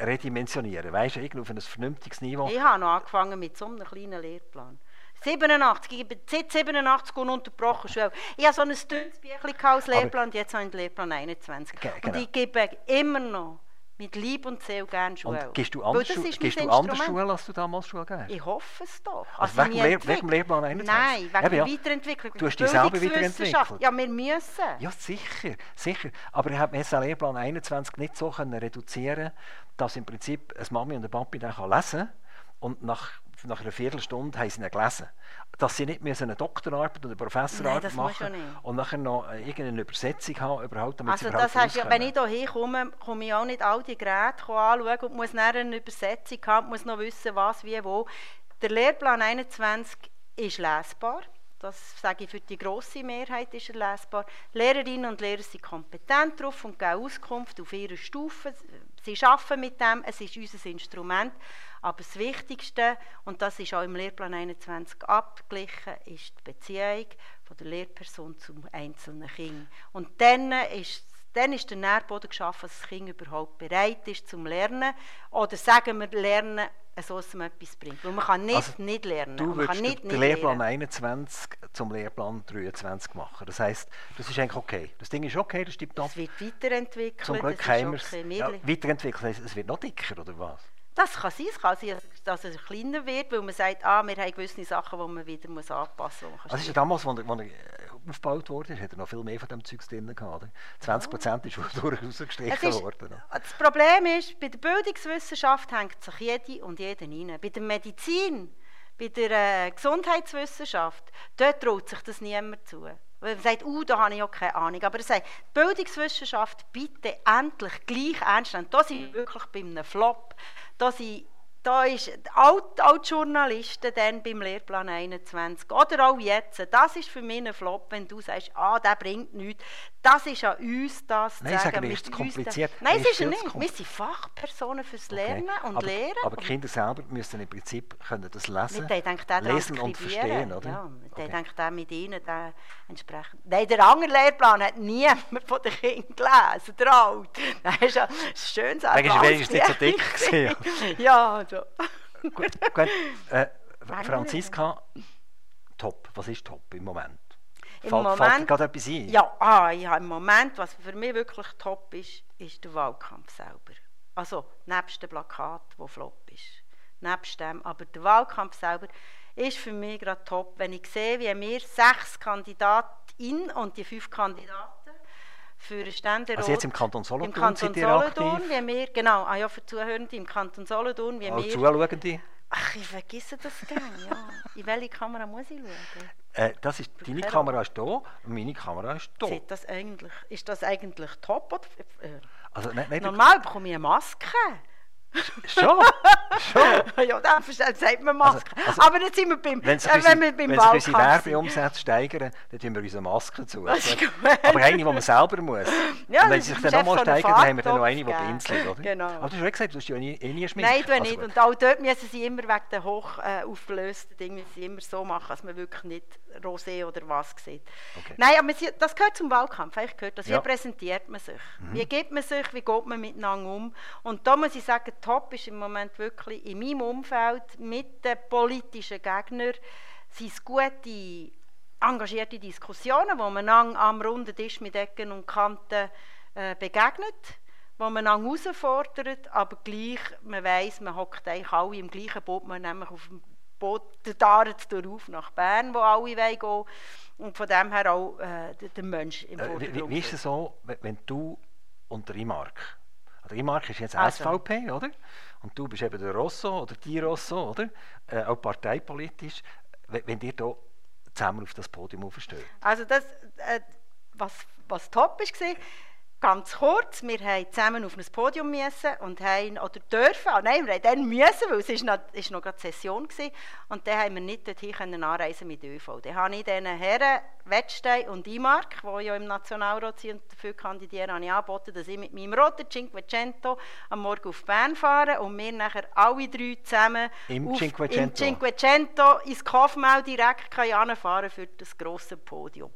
redimensionieren, weißt du, auf ein vernünftiges Niveau. Ich habe noch angefangen mit so einem kleinen Lehrplan. 87, ich bin seit 87 ununterbrochen Schule. Ich habe so ein dünnes Büchlein als Lehrplan, jetzt habe ich den Lehrplan 21. Genau. Und ich gebe immer noch mit Lieb und Seele gerne Schule. Und gehst du anders, Schu gehst du anders Schule, als du damals Schule gegeben Ich hoffe es doch. Also, also wegen, Lehr wegen Lehrplan 21? Nein, wegen der ja. Weiterentwicklung. Du hast dich selber weiterentwickelt? Ja, wir müssen. Ja, sicher, sicher. Aber ich habe den Lehrplan 21 nicht so können reduzieren dass im Prinzip eine Mami und ein Papi den lesen kann und nach nach einer Viertelstunde haben sie ihn gelesen. Dass sie nicht eine Doktorarbeit oder eine Professorarbeit machen und nachher noch äh, irgendeine Übersetzung haben, überhaupt, damit also sie das heißt, ja, Wenn ich hier komme, komme ich auch nicht all die Geräte anschauen und muss nachher eine Übersetzung haben, muss noch wissen, was, wie, wo. Der Lehrplan 21 ist lesbar. Das sage ich für die grosse Mehrheit ist er lesbar. Lehrerinnen und Lehrer sind kompetent darauf und geben Auskunft auf ihrer Stufe. Sie arbeiten mit dem, es ist unser Instrument. Aber das Wichtigste, und das ist auch im Lehrplan 21 abgeglichen, ist die Beziehung von der Lehrperson zum einzelnen Kind. Und dann ist, dann ist der Nährboden geschaffen, dass das Kind überhaupt bereit ist zum Lernen. Oder sagen wir, Lernen, so dass man etwas bringt. Weil man kann nicht also, nicht lernen. Du man kann nicht, den nicht Lehrplan lernen. 21 zum Lehrplan 23 machen. Das heisst, das ist eigentlich okay. Das Ding ist okay, das stimmt ab. Es wird weiterentwickelt. Zum Glück haben wir es ja, weiterentwickelt. Es wird noch dicker, oder was? Das kann sein, es kann sein, dass es kleiner wird, weil man sagt, ah, wir haben gewisse Sachen, die man wieder muss anpassen muss. Also ist ja damals, als er, er aufgebaut wurde, hat er noch viel mehr von dem Zeugs drin gehabt. 20 Prozent ist durchaus gestrichen worden. Das Problem ist, bei der Bildungswissenschaft hängt sich jede und jeder rein. Bei der Medizin, bei der äh, Gesundheitswissenschaft, dort traut sich das niemand zu. Weil man sagt, uh, da habe ich auch keine Ahnung. Aber er sagt, die Bildungswissenschaft bitte endlich gleich ernst nehmen. Da sind wir wirklich bei einem Flop. Da sind da ist auch, auch die Journalisten dann beim Lehrplan 21 oder auch jetzt, das ist für mich ein Flop, wenn du sagst, ah, der bringt nichts. Das ist an uns, das Nein, zu sagen. Nein, ist kompliziert. Nein, es ist nicht. Wir sind Fachpersonen fürs Lernen okay. und aber, Lehren. Aber Kinder selber müssen im Prinzip können das lesen, denkt lesen und verstehen, oder? Ja, okay. der denkt auch mit ihnen der entsprechend. Nein, der andere Lehrplan hat niemand von den Kindern gelesen, der Alt. Das ist ein schönes Deswegen war es nicht so dick. ja, also. gut, gut. Äh, Franziska, top. Was ist top im Moment? Im Fall, Moment, fällt gerade etwas ein? Ja, ah, ja, im Moment, was für mich wirklich top ist, ist der Wahlkampf selber. Also, nebst dem Plakat, wo flop ist. Nebst dem, aber der Wahlkampf selber ist für mich gerade top, wenn ich sehe, wie wir sechs Kandidatinnen und die fünf Kandidaten für den Ständerat. Also jetzt im Kanton Solothurn Im Kanton Solothurn, wie wir, genau, ah ja, für Zuhörende im Kanton Solothurn, wie Auch wir... Zuschauende? Ach, ich vergesse das gerne, ja. In welche Kamera muss ich schauen? Äh, das ist, deine Kamera ist hier und meine Kamera ist hier. Sieht das eigentlich, ist das eigentlich top? Oder, äh, also, nicht, nicht Normal bekomme ich eine Maske. Schon? Schon? ja, dann sagt man Maske. Also, also, aber jetzt sind wir beim, wenn sich äh, wenn wir beim wenn unsere Werbeumsätze steigern, dann tun wir unsere Masken zu. Also, aber eine, die man selber muss. Ja, und wenn sie sich dann nochmal steigern, dann haben wir dann noch eine, die blinzelt, oder? Genau. Aber du hast schon gesagt, du hast ja eh nie schminken. Nein, du also nicht. Und auch dort müssen sie immer wegen den hoch äh, aufgelösten Dingen immer so machen, dass man wirklich nicht Rosé oder was sieht. Okay. Nein, aber das gehört zum Wahlkampf. Ich gehört das. Ja. Wie präsentiert man sich? Mhm. Wie gibt man sich? Wie geht man miteinander um? Und da muss ich sagen, top ist im Moment wirklich in meinem Umfeld mit den politischen Gegnern sind es gute, engagierte Diskussionen, wo man am runden Tisch mit Ecken und Kanten äh, begegnet wo man herausfordert, aber gleich, man weiss, man hockt eigentlich alle im gleichen Boot, man nämlich auf dem Boot Daret auf nach Bern, wo alle wollen gehen. Und von dem her auch äh, der, Mensch im äh, wie, wie, ist es so, wenn du und der Imark, der Imark ist jetzt also. SVP, oder? Und du bist eben der Rosso oder die Rosso, oder? Äh, auch parteipolitisch, wenn, wenn ihr hier zusammen auf das Podium aufsteht. Also das, äh, was, was top war, Ganz kurz, wir haben zusammen auf ein Podium müssen und haben, oder dürfen, oh nein, wir haben dann müssen, weil es ist noch, ist noch gerade Session war. Und dann haben wir nicht dorthin können anreisen mit ÖV. Dann habe ich diesen Herren, Wettstein und Imark, die ja im Nationalrat sind und dafür kandidieren, habe ich angeboten, dass ich mit meinem roten Cinquecento am Morgen auf Bern fahre und wir nachher alle drei zusammen Im auf, Cinquecento? im Cinquecento ins Kaufmau direkt fahren für das grosse Podium.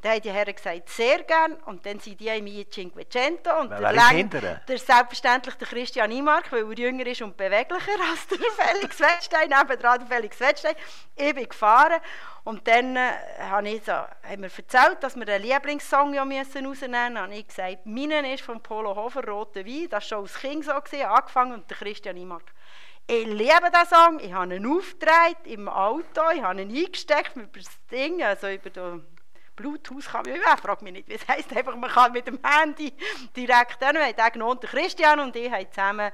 Dann haben die Herren gesagt, sehr gern. Und dann sind die in mir Cinquecento. Und Wer der, Läng- der selbstverständlich der Christian Imark, weil er jünger ist und beweglicher als der Felix Wettstein, nebendran der Felix Wettstein. Ich bin gefahren und dann äh, habe ich so, haben wir erzählt, dass wir einen Lieblingssong ja müssen rausnehmen habe ich gesagt, meinen ist von Polo Hofer «Rote Wein». Das war schon als Kind so, gewesen, angefangen und der Christian Imark. Ich liebe diesen Song, ich habe ihn aufgedreht im Auto, ich habe ihn eingesteckt über das Ding, also über den Bluetooth kann man, ja, frag mich nicht, wie es heisst, einfach man kann mit dem Handy direkt hin. Wir haben den genommen, der Christian und ich haben zusammen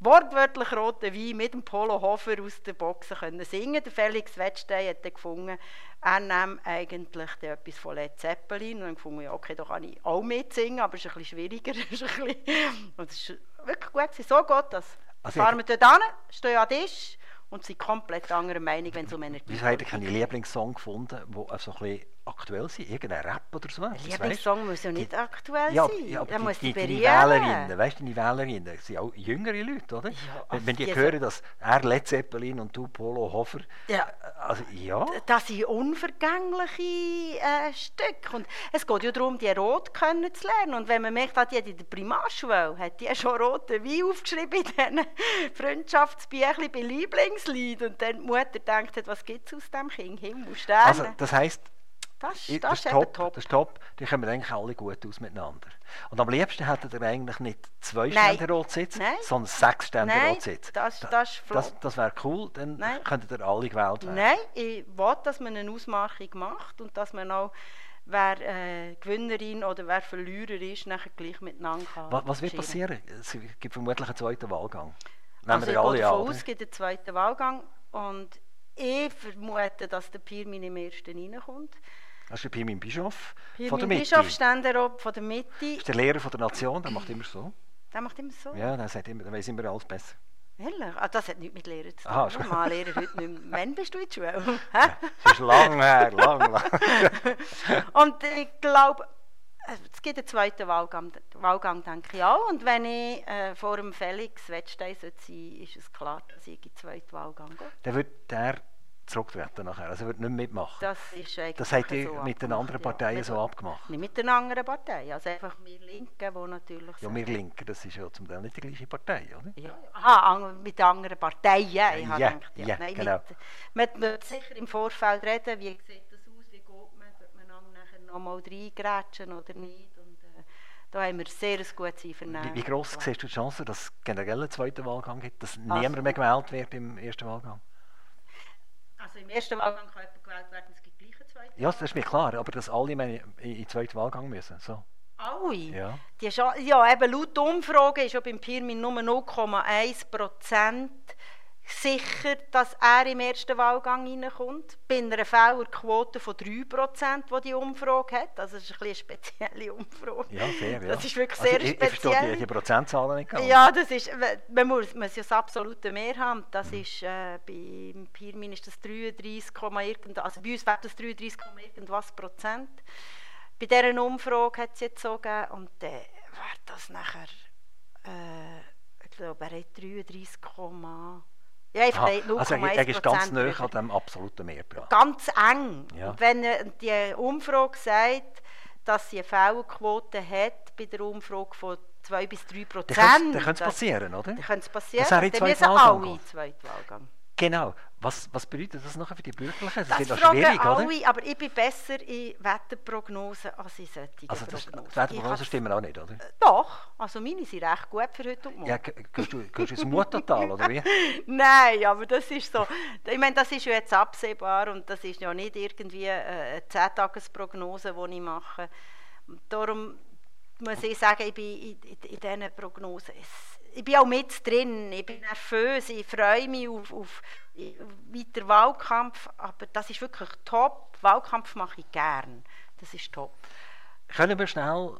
wortwörtlich roten Wein mit dem Polo Hofer aus der Boxen können singen. Der Felix Wettstein hat dann gefunden, er nehme eigentlich etwas von Led Zeppelin und dann gefunden, ja, okay, da kann ich auch mitsingen, aber es ist ein bisschen schwieriger. Es ist ein bisschen, und es ist wirklich gut gewesen, so gut, dass Also fahren wir dort hin, stehen an Tisch und sind komplett anderer Meinung, wenn es um Energie Wieso habt ihr keinen Lieblingssong gefunden, der so ein bisschen aktuell ist? Irgendein Rap oder so? Ein Lieblingssong muss ja nicht aktuell Ja, sein. ja aber die, die, die. Wählerinnen, weißt du, die Wählerinnen, das sind auch jüngere Leute, oder? Ja, wenn, wenn die die so- hören, dass er Led Zeppelin und du Polo Hofer, Ja. also ja, Das sind unvergängliche äh, Stücke. Und es geht ja darum, die rot können zu lernen. Und wenn man merkt, hat die in der Primarschule hat die schon rote Wein aufgeschrieben in diesen Freundschaftsbüchlein bei Lieblingslied. Und dann die Mutter denkt, was gibt es aus dem Kind? Himmel, Sterne. also das heisst, das, ich- das, das, ist top, top. das ist top, die kommen eigentlich alle gut aus miteinander. Und am liebsten hättet ihr eigentlich nicht zwei Nein. Stände Rotsitz, Nein. sondern sechs Stände Nein, Rotsitz. das- Da- das das, das wäre cool, dann Nein. könntet ihr alle gewählt werden. Nein, ich will, dass man eine Ausmachung macht und dass man auch, wer äh, Gewinnerin oder wer Verlierer ist, nachher gleich miteinander kann Was, was wird passieren? Es gibt vermutlich einen zweiten Wahlgang. Nehmen Also wir ich alle gehe davon aus, es gibt einen zweiten Wahlgang und ich vermute, dass der Pirmin im ersten reinkommt. Das ist der Pirmin Bischof von der Pirmin Mitte. Bischof, Ständerat von der Mitte, Das ist der Lehrer von der Nation, der macht immer so. der macht immer so. Ja, der sagt immer, der weiß immer alles besser. Ehrlich? Ah, das hat nichts mit Lehren zu tun. Aha. Mann, Lehrer heute nicht mehr. Wann bist du in der Schule? Das ist lang her, lang, lang. Und ich glaube, es gibt einen zweiten Wahlgang, Wahlgang denke ich auch. Und wenn ich äh, vor dem Felix Wettstein sein sollte, ist es klar, dass ich in den zweiten Wahlgang gehe. Dann wird der zurücktreten nachher, also er wird nicht mitmachen. Das ist eigentlich Das habt ihr so mit den anderen ja. Parteien Mit- so abgemacht. Nicht mit den anderen Parteien, also einfach wir Linken, die natürlich Ja, wir Linken, das ist ja zum Teil nicht die gleiche Partei, oder? Ja. Aha, mit den anderen Parteien. Ich habe ja, gedacht, ja, ja, Nein, genau. Mit, man wird sicher im Vorfeld reden, wie sieht das aus, wie geht man, wird man dann nachher nochmal reingrätschen oder nicht. Und, äh, da haben wir sehr ein gutes Einvernehmen. Wie, wie gross siehst du die Chance, dass es generell einen zweiten Wahlgang gibt, dass Also- niemand mehr gewählt wird im ersten Wahlgang? Also im ersten Wahlgang kann jemand gewählt werden, es gibt gleich einen zweiten Ja, das ist mir klar, aber dass alle in den zweiten Wahlgang müssen. So. Alle? Ja. Die ja, eben laut Umfrage ist ja beim Pirmin nur 0,1 Prozent sicher, dass er im ersten Wahlgang reinkommt. Bei einer Fehlerquote von 3 Prozent, die die Umfrage hat. Also das ist ein eine spezielle Umfrage. Ja, fair, ja. Das ist wirklich Also sehr ich, ich verstehe speziell. die, die Prozentzahlen nicht ganz. Ja, das ist, man muss, man muss ja das absolute Mehr haben. Das Mhm. ist, äh, beim Pirmin ist das 33, Komma irgend, also bei uns wäre das 33, Komma irgendwas Prozent. Bei dieser Umfrage hat es jetzt so gegeben und dann wäre das nachher, äh, ich glaube, er hat 33, Komma- ja, einfach Aha, 0,1 also er, er ist ganz nah an dem absoluten Mehrbetrag. Ganz eng. Ja. Und wenn die Umfrage sagt, dass sie eine Fehlerquote hat bei der Umfrage von 2 bis 3 Dann Prozent, könnte es das- passieren, oder? dann könnte es passieren. Dass er in dann müssen alle in den zweiten Wahlgang. Genau. Was, was bedeutet das nachher für die Bürgerlichen? Das, Das noch fragen schwierig, alle, oder? aber ich bin besser in Wetterprognosen als in solchen Also das, Prognosen. die Wetterprognosen stimmen auch nicht, oder? Doch, also meine sind recht gut für heute und morgen. Ja, gehst du, gehst du ins Muttertal, oder wie? Nein, aber das ist so. Ich meine, das ist ja jetzt absehbar und das ist ja nicht irgendwie äh, eine 10-Tages-Prognose, die ich mache. Darum muss ich sagen, ich bin in, in, in diesen Prognosen. Es, ich bin auch mit drin, ich bin nervös, ich freue mich auf, auf weiter Wahlkampf, aber das ist wirklich top. Wahlkampf mache ich gern. Das ist top. Können wir schnell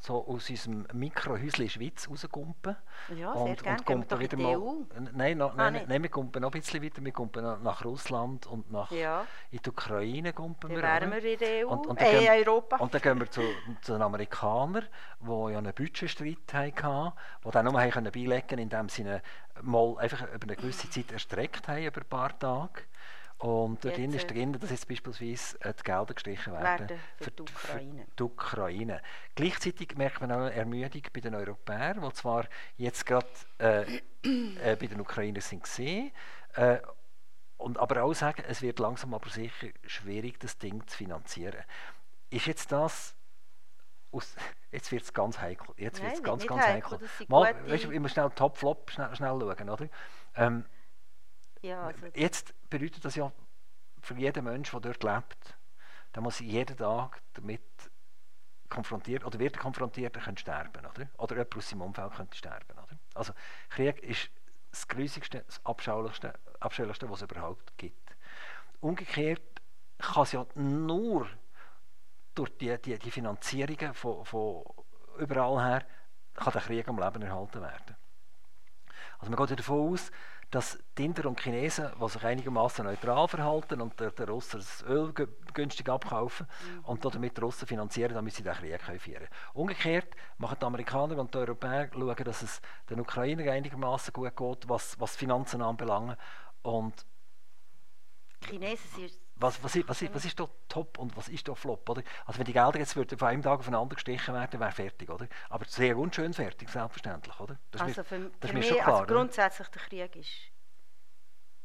so aus unserem Mikrohäuschen Schweiz rauskumpen. Ja, sehr und, gerne. und wir wieder die mal. EU. Nein, noch, Ah, nein, nein, wir kumpen noch ein bisschen weiter. Wir kumpen nach- Russland und nach Ja, in die Ukraine kumpen dann wir. wären wir in der EU, Und- und äh, gehen- Europa. Und dann gehen wir zu, zu den Amerikanern, die ja einen Budgetstreit hatten, die dann nur haben können beilegen indem sie ihn mal einfach über eine gewisse Zeit erstreckt haben, über ein paar Tage. Und dort Jetzt, ist äh, drin, dass jetzt beispielsweise äh, die Gelder gestrichen werden, werden für die Ukraine. die Ukraine. Gleichzeitig merkt man auch eine Ermüdung bei den Europäern, die zwar jetzt gerade äh, äh, bei den Ukrainern sind gesehen, äh, und aber auch sagen, es wird langsam aber sicher schwierig, das Ding zu finanzieren. Ist jetzt das aus, jetzt wird es ganz heikel. Jetzt wird ganz, nicht ganz heikel, heikel. Mal, weißt du, immer schnell Top-Flop schnell, schnell schauen, oder? Ähm, Ja, also, Jetzt bedeutet das ja für jeden Menschen, der dort lebt, der muss jeden Tag damit konfrontiert oder wird konfrontiert, er könnte sterben, oder? Oder jemand aus seinem Umfeld könnte sterben, oder? Also Krieg ist das grusigste, das abscheulichste, abscheulichste, was es überhaupt gibt. Umgekehrt kann es ja nur durch die, die, die Finanzierungen von, von überall her kann der Krieg am Leben erhalten werden. Also man geht ja davon aus, dass die Inder und Chinesen, die sich einigermaßen neutral verhalten und der, der Russen das Öl gü- günstig abkaufen und damit die Russen finanzieren, damit sie den Krieg können führen. Umgekehrt machen die Amerikaner und die Europäer schauen, dass es den Ukrainern einigermaßen gut geht, was, was Finanzen anbelangt. Und die Chinesen sind was, was, ist, was, ist, was ist da top und was ist da flop? Oder? Also wenn die Gelder jetzt würden von einem Tag auf den anderen gestrichen werden, wäre fertig, oder? Aber sehr unschön fertig, selbstverständlich, oder? Das ist Also mir, für, das ist für mir mich, schon klar. also oder? grundsätzlich der Krieg ist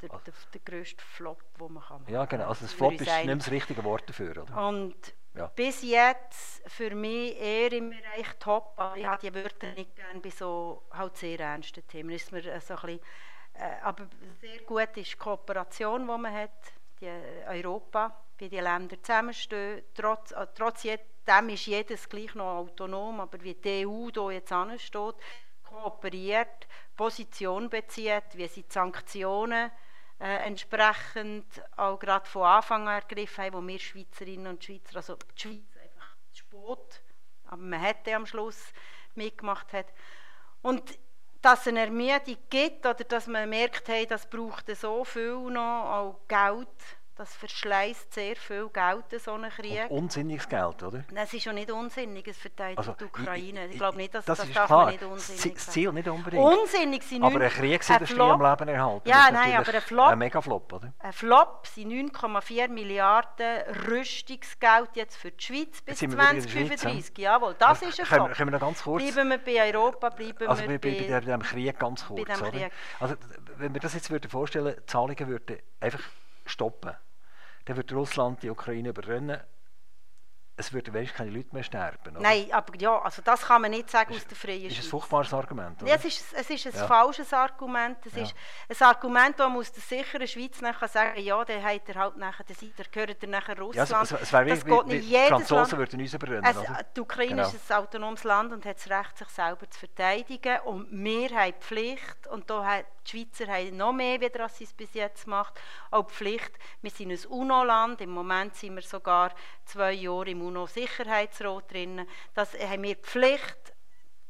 der, Also- der, der grösste Flop, den man kann machen Ja, genau. Also das Flop ist nicht das richtige Wort dafür, oder? Und Ja. bis jetzt für mich eher im Bereich Top, aber ich habe die Wörter nicht gerne bei so halt sehr ernsten Themen. Ist mir äh, so ein bisschen, äh, aber sehr gut ist die Kooperation, die man hat, die Europa, wie die Länder zusammenstehen. Trotz, äh, trotz jedem ist jedes gleich noch autonom, aber wie die EU hier jetzt ansteht, kooperiert, Position bezieht, wie sie die Sanktionen äh, entsprechend auch gerade von Anfang an ergriffen haben, wo wir Schweizerinnen und Schweizer, also die Schweiz einfach zu spät, aber man hätte am Schluss mitgemacht hat. Und dass es eine Ermüdung gibt oder dass man merkt, hey, das braucht so viel noch, auch Geld, das verschleißt sehr viel Geld, so einen Krieg. Und unsinniges Geld, oder? Es ist schon nicht unsinnig, es verteidigt Also, die Ukraine. Ich, ich- glaube nicht, dass das das, ist darf klar. nicht unsinnig das. Ziel nicht unbedingt. Unsinnig sind aber eine Kriegsindustrie ein am Leben erhalten. Ja, nein, aber ein Flop- Ein Megaflop, oder? Ein Flop sind 9,4 Milliarden Rüstungsgeld jetzt für die Schweiz bis Jetzt sind wir wieder in der 2035. Jawohl, das ist ein Flop. können wir noch ganz kurz... Bleiben wir bei Europa, bleiben Also wir bei, bei... diesem Krieg ganz kurz? Krieg. Also wenn wir das jetzt würden vorstellen, die Zahlungen würden einfach stoppen, dann würde Russland die Ukraine überrennen, es würden wenigstens keine Leute mehr sterben, oder? Nein, aber ja, also das kann man nicht sagen aus der freien Ist ein Schweiz. furchtbares Argument, oder? Ja, es ist, es ist ein Ja. falsches Argument. Es Ja. ist ein Argument, wo man aus der sicheren Schweiz nachher sagen ja, dann habt ihr halt nachher, dann ihr, gehört ihr nachher ja, Russland. es, es, es wäre das wie, geht wie, nicht wie Franzosen Land. würden uns überrennen, oder? die Ukraine Genau. ist ein autonomes Land und hat das Recht, sich selber zu verteidigen. Und wir haben die Pflicht, und da haben die Schweizer haben noch mehr, wieder, als sie es bis jetzt macht, auch die Pflicht, wir sind ein UNO-Land, im Moment sind wir sogar zwei Jahre im UNO-Sicherheitsrat drin, das haben wir die Pflicht,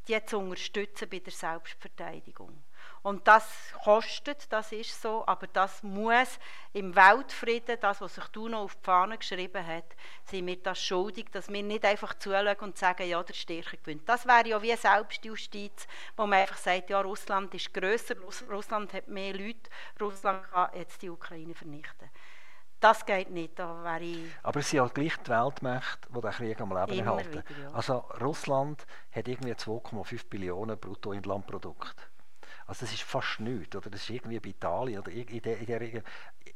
die zu unterstützen bei der Selbstverteidigung. Und das kostet, das ist so, aber das muss im Weltfrieden, das, was sich UNO auf die Fahne geschrieben hat, sind wir das schuldig, dass wir nicht einfach zuschauen und sagen, ja, der Stärke gewinnt. Das wäre ja wie Selbstjustiz, wo man einfach sagt, ja, Russland ist grösser, Russ Russland hat mehr Leute, Russland kann jetzt die Ukraine vernichten. Das geht nicht, da wäre ich... Aber es sind ja gleich die Weltmächte, die den Krieg am Leben Immer erhalten. wieder, ja. Also Russland hat irgendwie 2,5 Billionen Bruttoinlandprodukt. Also das ist fast nichts, oder? Das ist irgendwie bei Italien oder in der, in der. Ich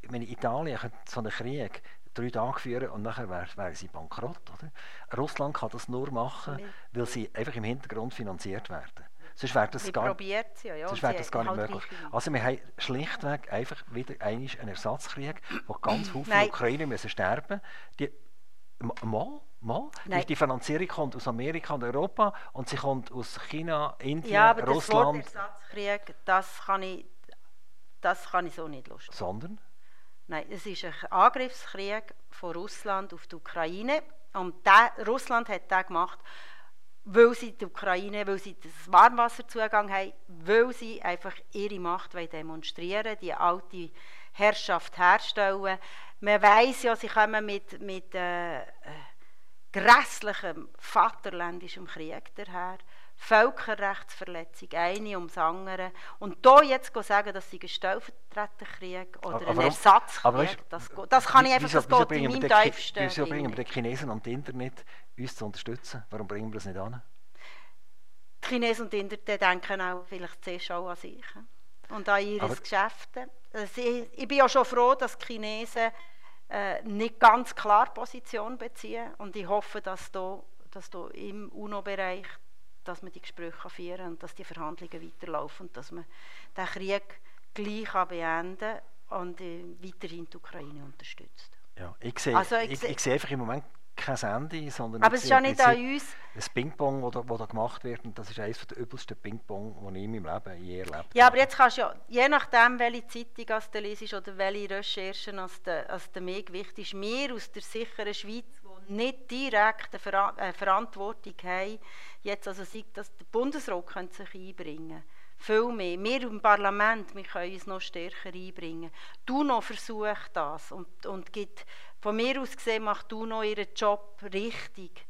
meine, Italien könnte so einen Krieg drei Tage führen und nachher wären wär sie bankrott, oder? Russland kann das nur machen, weil sie einfach im Hintergrund finanziert werden. Sonst wäre das gar ja, ja. Sonst sie das gar nicht halt möglich. Also wir haben schlichtweg einfach wieder einen Ersatzkrieg, wo ganz viele Nein. Ukrainer müssen sterben die, M- Mal, mal. Nein. Die, Finanzierung kommt aus Amerika und Europa und sie kommt aus China, Indien, Ja, aber das Wort Russland, Ersatzkrieg, das kann ich, das kann ich so nicht lustig. sondern Nein, es ist ein Angriffskrieg von Russland auf die Ukraine und der, Russland hat den gemacht, weil sie die Ukraine, weil sie den Warmwasserzugang haben, weil sie einfach ihre Macht demonstrieren die alte Herrschaft herstellen. Man weiß ja, sie kommen mit, mit äh, grässlichem vaterländischem Krieg daher. Völkerrechtsverletzung, eine ums andere. Und hier jetzt sagen, dass sie ein Stellvertreterkrieg oder aber, ein Ersatzkrieg, aber weißt, das, das kann ich einfach, wieso, das geht in meinem tiefsten Wieso bringen wir die Chinesen und die Internet uns zu unterstützen? Warum bringen wir das nicht an? Die Chinesen und die Internet denken auch vielleicht zuerst auch an sich und an ihre Geschäfte. Also ich bin ja schon froh, dass die Chinesen äh, nicht ganz klar Position beziehen und ich hoffe, dass da, dass da im UNO-Bereich dass man die Gespräche führen kann und dass die Verhandlungen weiterlaufen und dass man den Krieg gleich beenden und äh, weiterhin die Ukraine unterstützt. Ja, ich sehe, also ich, ich, ich sehe einfach im Moment kein Ende, sondern aber es ist ja nicht an uns. Das Ping-Pong, das da, da gemacht wird, und das ist eines der übelsten Ping-Pong, die ich in meinem Leben je erlebt habe. Ja, aber jetzt kannst du ja, je nachdem, welche Zeitung du liest oder welche Recherchen als der, als der mehr gewichtet ist, wir aus der sicheren Schweiz, nicht direkt eine Ver äh, Verantwortung haben, jetzt also sagt, dass der Bundesrat könnte sich einbringen viel mehr. Wir im Parlament wir können uns noch stärker einbringen. Du noch versucht das und, und gibt, von mir aus gesehen macht du noch ihren Job richtig.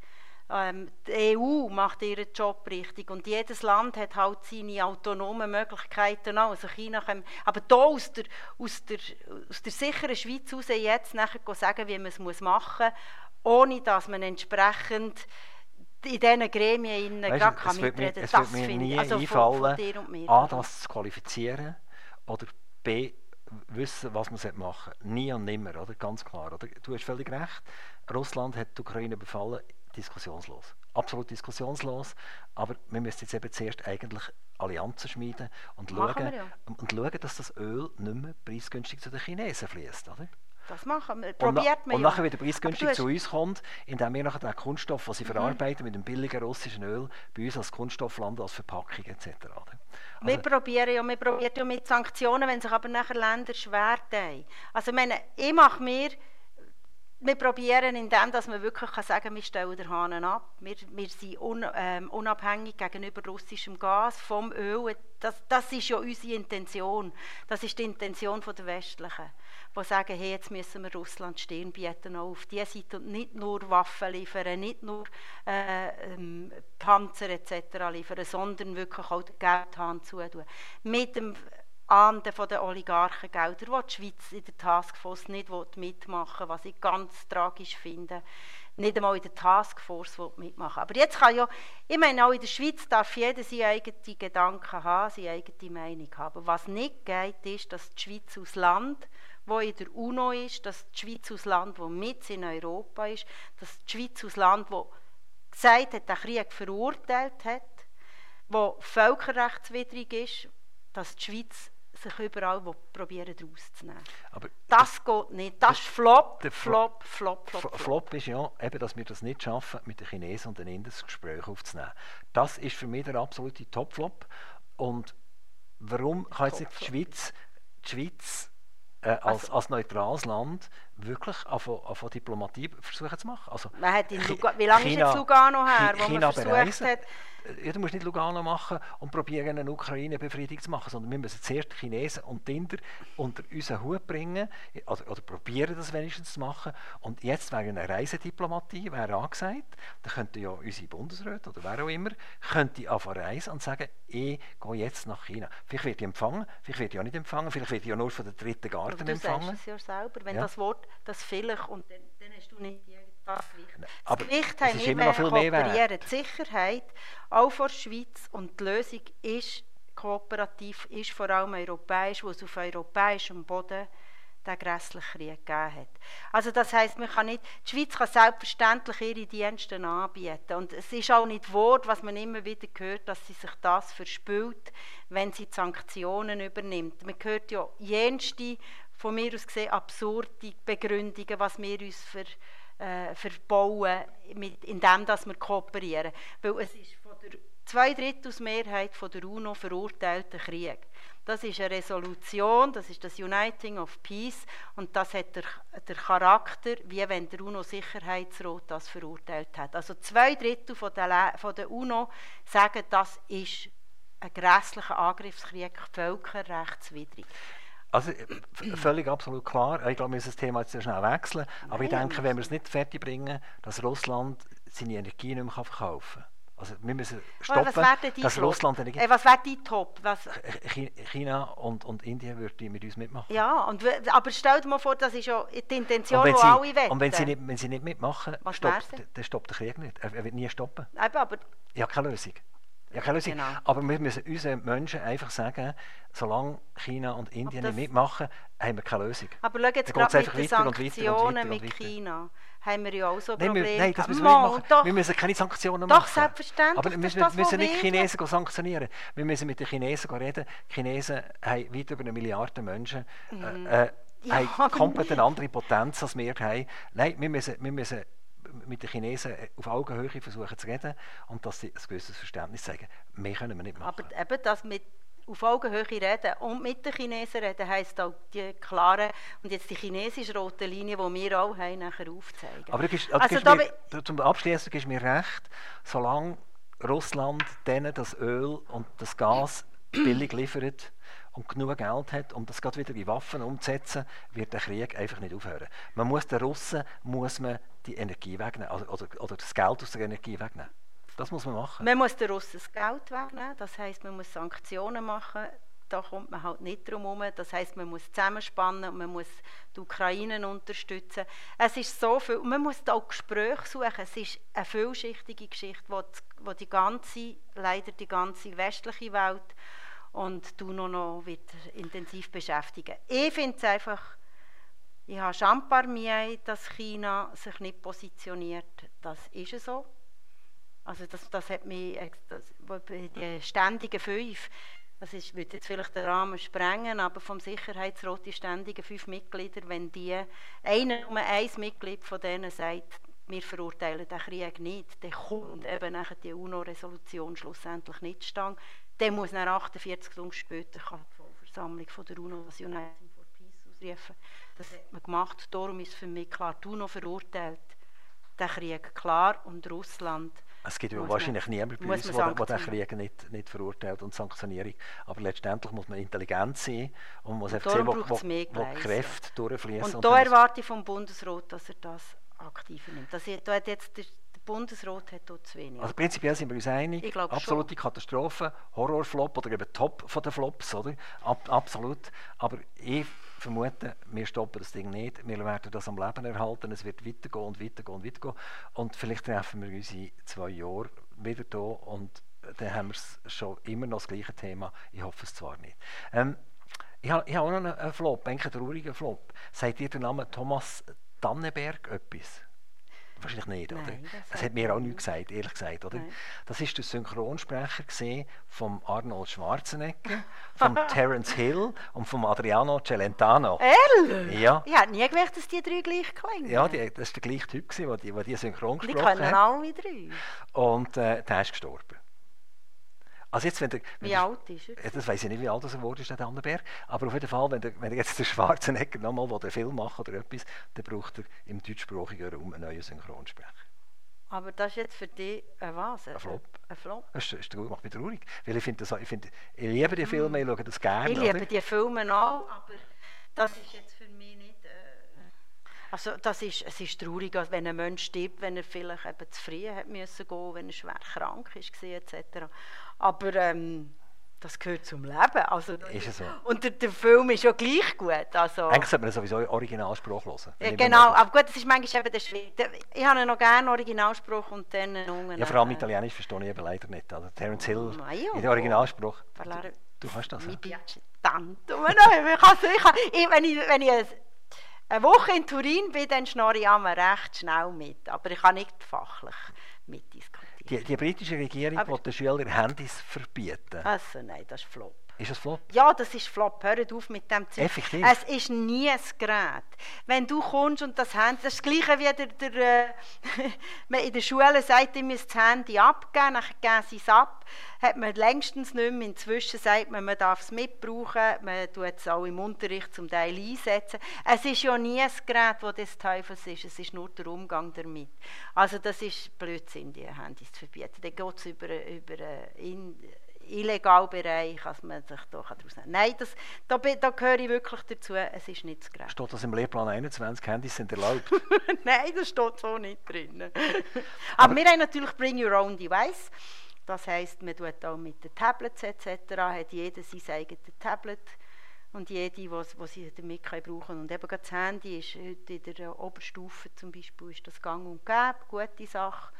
Ähm, die EU macht ihren Job richtig und jedes Land hat halt seine autonomen Möglichkeiten auch. Also China kann, aber hier aus der, aus, der, aus der sicheren Schweiz heraus jetzt nachher sagen, wie man es machen muss, ohne dass man entsprechend in diesen Gremien weißt, gerade kann mitreden Es wird mir nie also einfallen, von, von A, das zu qualifizieren oder B, wissen, was man machen sollte. Nie und nimmer, oder? ganz klar. Oder? Du hast völlig recht, Russland hat die Ukraine befallen, diskussionslos. Absolut diskussionslos, aber wir müssen jetzt eben zuerst eigentlich Allianzen schmieden und schauen, und schauen, dass das Öl nicht mehr preisgünstig zu den Chinesen fließt. Oder? Das machen wir. Probiert man Und nachher wieder preisgünstig zu uns kommt, indem wir nachher den Kunststoff, den sie mhm. verarbeiten, mit dem billigen russischen Öl, bei uns als Kunststoffland, als Verpackung etc. Also, wir probieren ja, wir probieren ja mit Sanktionen, wenn sich aber nachher Länder schwer tun. Also ich meine, ich mache mir wir probieren, indem dass wir wirklich sagen können, wir stellen den Hahn ab. Wir, wir sind un, ähm, unabhängig gegenüber russischem Gas, vom Öl. Das, das ist ja unsere Intention. Das ist die Intention der Westlichen, die sagen, hey, jetzt müssen wir Russland Stirn bieten auf diese Seite und nicht nur Waffen liefern, nicht nur äh, ähm, Panzer etc. liefern, sondern wirklich auch den Geldhahn zutun. Mit dem Ahnden den Oligarchengelder, die die Schweiz in der Taskforce nicht mitmachen will, was ich ganz tragisch finde. Nicht einmal in der Taskforce mitmachen Aber jetzt kann ja, ich meine, auch in der Schweiz darf jeder seine eigenen Gedanken haben, seine eigene Meinung haben. Was nicht geht, ist, dass die Schweiz aus Land, wo in der UNO ist, dass die Schweiz aus Land, wo mit in Europa ist, dass die Schweiz aus Land, wo gesagt hat, den Krieg verurteilt hat, wo völkerrechtswidrig ist, dass die Schweiz sich überall probieren rauszunehmen. Aber das geht nicht. Das ist Flop, Flop, Flop, Flop, Flop. Flop ist ja, eben, dass wir das nicht schaffen, mit den Chinesen und den Indern das Gespräch aufzunehmen. Das ist für mich der absolute Top-Flop. Und warum kann jetzt nicht die Schweiz, die Schweiz äh, als, also, als neutrales Land wirklich von Diplomatie versuchen zu machen? Also, Man hat in Luga wie lange China, ist jetzt Lugano her, wo China man versucht bereisen. hat, ja, du musst nicht Lugano machen und probieren, eine Ukraine-Befriedung zu machen, sondern wir müssen zuerst die Chinesen und Inder unter unseren Hut bringen, oder, oder probieren das wenigstens zu machen. Und jetzt wäre eine Reisediplomatie wäre angesagt, da könnte ja unsere Bundesräte oder wer auch immer, könnte anfangen reisen und sagen, ich gehe jetzt nach China. Vielleicht wird ich empfangen, vielleicht wird ich auch nicht empfangen, vielleicht wird ich ja nur von der dritten Garten empfangen. Du sagst es ja selber, wenn ja. das Wort, das vielleicht, und dann, dann hast du nicht das Gewicht. Aber das Gewicht haben wir mehr viel mehr Die Sicherheit, auch vor der Schweiz, und die Lösung ist kooperativ, ist vor allem europäisch, wo es auf europäischem Boden den grässlichen Krieg gegeben hat. Also das heisst, man kann nicht, die Schweiz kann selbstverständlich ihre Dienste anbieten und es ist auch nicht Wort, was man immer wieder hört, dass sie sich das verspült, wenn sie die Sanktionen übernimmt. Man hört ja jenste, von mir aus gesehen, absurde Begründungen, was wir uns für äh, verbauen, mit, indem dass wir kooperieren. Weil es ist von der zwei der UNO verurteilter Krieg. Das ist eine Resolution, das ist das Uniting of Peace und das hat der, der Charakter, wie wenn der UNO-Sicherheitsrat das verurteilt hat. Also zwei Drittel von der, von der UNO sagen, das ist ein grässlicher Angriffskrieg, völkerrechtswidrig. Also völlig absolut klar. Ich glaube, wir müssen das Thema jetzt sehr schnell wechseln. Aber Nein, ich denke, wenn wir es nicht fertig bringen, dass Russland seine Energie nicht mehr verkaufen kann. Also wir müssen stoppen, dass Top? Russland Energie... Äh, was wäre dein Top? Was? China und, und Indien würden mit uns mitmachen. Ja, und, aber stell dir mal vor, das ist ja die Intention, die alle wollen. Und wenn sie nicht, wenn sie nicht mitmachen, stoppt, dann stoppt der Krieg nicht. Er, er wird nie stoppen. Eben, aber... Ja, keine Lösung. Ja, keine Lösung. Genau. Aber wir müssen unseren Menschen einfach sagen, solange China und Indien nicht mitmachen, haben wir keine Lösung. Aber schau jetzt gerade mit den Sanktionen mit China haben wir ja auch so Probleme. Nein, nein, das müssen wir nicht machen. Doch, wir müssen keine Sanktionen machen. Doch, selbstverständlich. Aber wir müssen, das, müssen nicht Chinesen sanktionieren. Wir müssen mit den Chinesen reden. Die Chinesen haben weit über eine Milliarde Menschen. Mhm. Äh, äh ja, haben komplett eine andere Potenz als wir haben. Nein, wir müssen, wir müssen mit den Chinesen auf Augenhöhe versuchen zu reden und dass sie ein gewisses Verständnis zeigen. Mehr können wir nicht machen. Aber eben das mit auf Augenhöhe reden und mit den Chinesen reden, heisst auch die klare und jetzt die chinesische rote Linie, die wir auch haben, nachher aufzeigen. Aber du gibst, also, also mir, zum Abschließen gibst mir recht, solange Russland denen das Öl und das Gas billig liefert, und genug Geld hat, um das gerade wieder in Waffen umzusetzen, wird der Krieg einfach nicht aufhören. Man muss den Russen muss man die Energie wegnehmen, also, oder, oder das Geld aus der Energie wegnehmen. Das muss man machen. Man muss den Russen das Geld wegnehmen, das heißt, man muss Sanktionen machen. Da kommt man halt nicht drum herum. Das heißt, man muss zusammenspannen und man muss die Ukraine unterstützen. Es ist so viel. Man muss auch Gespräche suchen. Es ist eine vielschichtige Geschichte, die, die ganze, leider die ganze westliche Welt und du noch, noch wieder intensiv beschäftigen. Ich finde es einfach, ich habe Champarmier, dass China sich nicht positioniert. Das ist so. Also das, das hat mich, das, die ständigen fünf, das ist, würde jetzt vielleicht den Rahmen sprengen, aber vom Sicherheitsrat die ständigen fünf Mitglieder, wenn die, einer nur ein Mitglied von denen sagt, wir verurteilen den Krieg nicht, dann kommt eben die UNO-Resolution schlussendlich nicht zustande. Dann muss nach 48 Stunden später die Vollversammlung der UNO das United for Peace ausrufen. Das hat man gemacht. Darum ist für mich klar, die UNO verurteilt den Krieg klar und Russland es gibt ja wahrscheinlich niemanden bei uns, der den Krieg nicht, nicht verurteilt und sanktioniert. Aber letztendlich muss man intelligent sein und muss einfach sehen, wo, wo, wo Kräfte durchfließen. Und, und da erwarte ich vom Bundesrat, dass er das aktiver nimmt. Das, da hat jetzt der, der Bundesrat hat dort zu wenig. Also prinzipiell sind wir uns einig, absolute schon. Katastrophe, Horrorflop oder eben Top von den Flops, oder? Ab, absolut. Aber ich vermute, wir stoppen das Ding nicht, wir werden das am Leben erhalten, es wird weitergehen und weitergehen und weitergehen. Und vielleicht treffen wir uns in zwei Jahren wieder hier und dann haben wir schon immer noch das gleiche Thema. Ich hoffe es zwar nicht. Ähm, ich habe, habe auch noch einen Flop, einen traurigen Flop. Sagt ihr den Namen Thomas Dannenberg etwas? Wahrscheinlich nicht, Nein, oder? Das, das hat mir auch nichts gesagt, ehrlich gesagt, oder? Nein. Das ist der Synchronsprecher von Arnold Schwarzenegger, von Terence Hill und von Adriano Celentano. Ehrlich? Ja. Ich hätte nie gemerkt, dass die drei gleich klingen. Ja, die, das war der gleiche Typ, der die, die, die synchron gesprochen hat. Die können alle drei. Und äh, der ist gestorben. Also jetzt, wenn der, wenn wie der, alt ist er? Das weiß ich nicht, wie alt er geworden ist, der Anderberg. Aber auf jeden Fall, wenn, der, wenn jetzt der Schwarzenegger nochmal den Film macht oder etwas, dann braucht er im deutschsprachigen Raum einen neuen Synchronsprecher. Aber das ist jetzt für dich ein was? Ein, Flop. Ein Flop? Das, ist, das macht mich traurig. Weil ich, finde ich, find, ich liebe die Filme, ich schaue das gerne. Ich liebe oder? die Filme auch, aber das ist jetzt für mich nicht... Äh, also das ist, es ist traurig, wenn ein Mensch stirbt, wenn er vielleicht eben zu früh hat müssen gehen, wenn er schwer krank ist etc. Aber ähm, das gehört zum Leben. Also, ist so? Und der, der, Film ist ja gleich gut. Also, Eigentlich sollte man sowieso Originalspruch hören. Ja, genau, aber gut, das ist manchmal eben der Schwierige. Ich habe noch gerne Originalspruch und dann Ja, vor allem Italienisch verstehe ich eben leider nicht. Also Terence Hill oh, in den Originalspruch. Parlare, du hast das. Mi piace tanto. wenn ich, wenn ich eine Woche in Turin bin, dann schnorre ich einmal recht schnell mit. Aber ich kann nicht fachlich mitdiskutieren. Die, die britische Regierung will den Schülern Handys verbieten. Also nein, das ist Flop. Ist das Flop? Ja, das ist Flop. Hört auf mit dem Zeug. Effektiv? Es ist nie ein Gerät. Wenn du kommst und das Handy, das ist das Gleiche wie der, der, äh, man in der Schule sagt, ihr müsst das Handy abgeben, dann geben sie es ab. Hat man längstens nicht mehr. Inzwischen sagt man, man darf es mitbrauchen, man tut es auch im Unterricht zum Teil einsetzen. Es ist ja nie ein Gerät, das des Teufels ist, es ist nur der Umgang damit. Also das ist Blödsinn, die Handys zu verbieten. Dann geht es über, über in, Illegalbereich, als man sich da daraus nehmen Nein, das, da, da gehöre ich wirklich dazu, es ist nicht zu gerecht. Steht das im Lehrplan 21, Handys sind erlaubt? Nein, das steht so nicht drin. Aber, Aber wir haben natürlich Bring Your Own Device. Das heisst, man tut auch mit den Tablets etc. hat jeder sein eigenes Tablet und jede, was, was sie damit brauchen können. Und eben das Handy ist heute in der Oberstufe zum Beispiel ist das Gang und Gäbe, gute Sache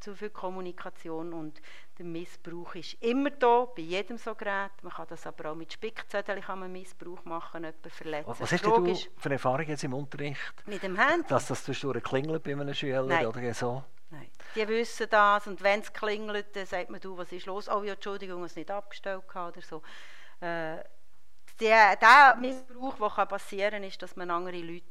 zu viel Kommunikation und der Missbrauch ist immer da, bei jedem so Gerät. Man kann das aber auch mit Spickzetteln kann man Missbrauch machen, jemanden verletzen. Was hast du für Erfahrung jetzt im Unterricht? Mit dem Handy? Dass das zwischendurch klingelt bei einem Schüler Nein. oder so? Nein, die wissen das und wenn es klingelt, dann sagt man, du, was ist los? Oh ja, Entschuldigung, es nicht abgestellt oder so. Äh, der, der Missbrauch, der passieren kann, ist, dass man andere Leute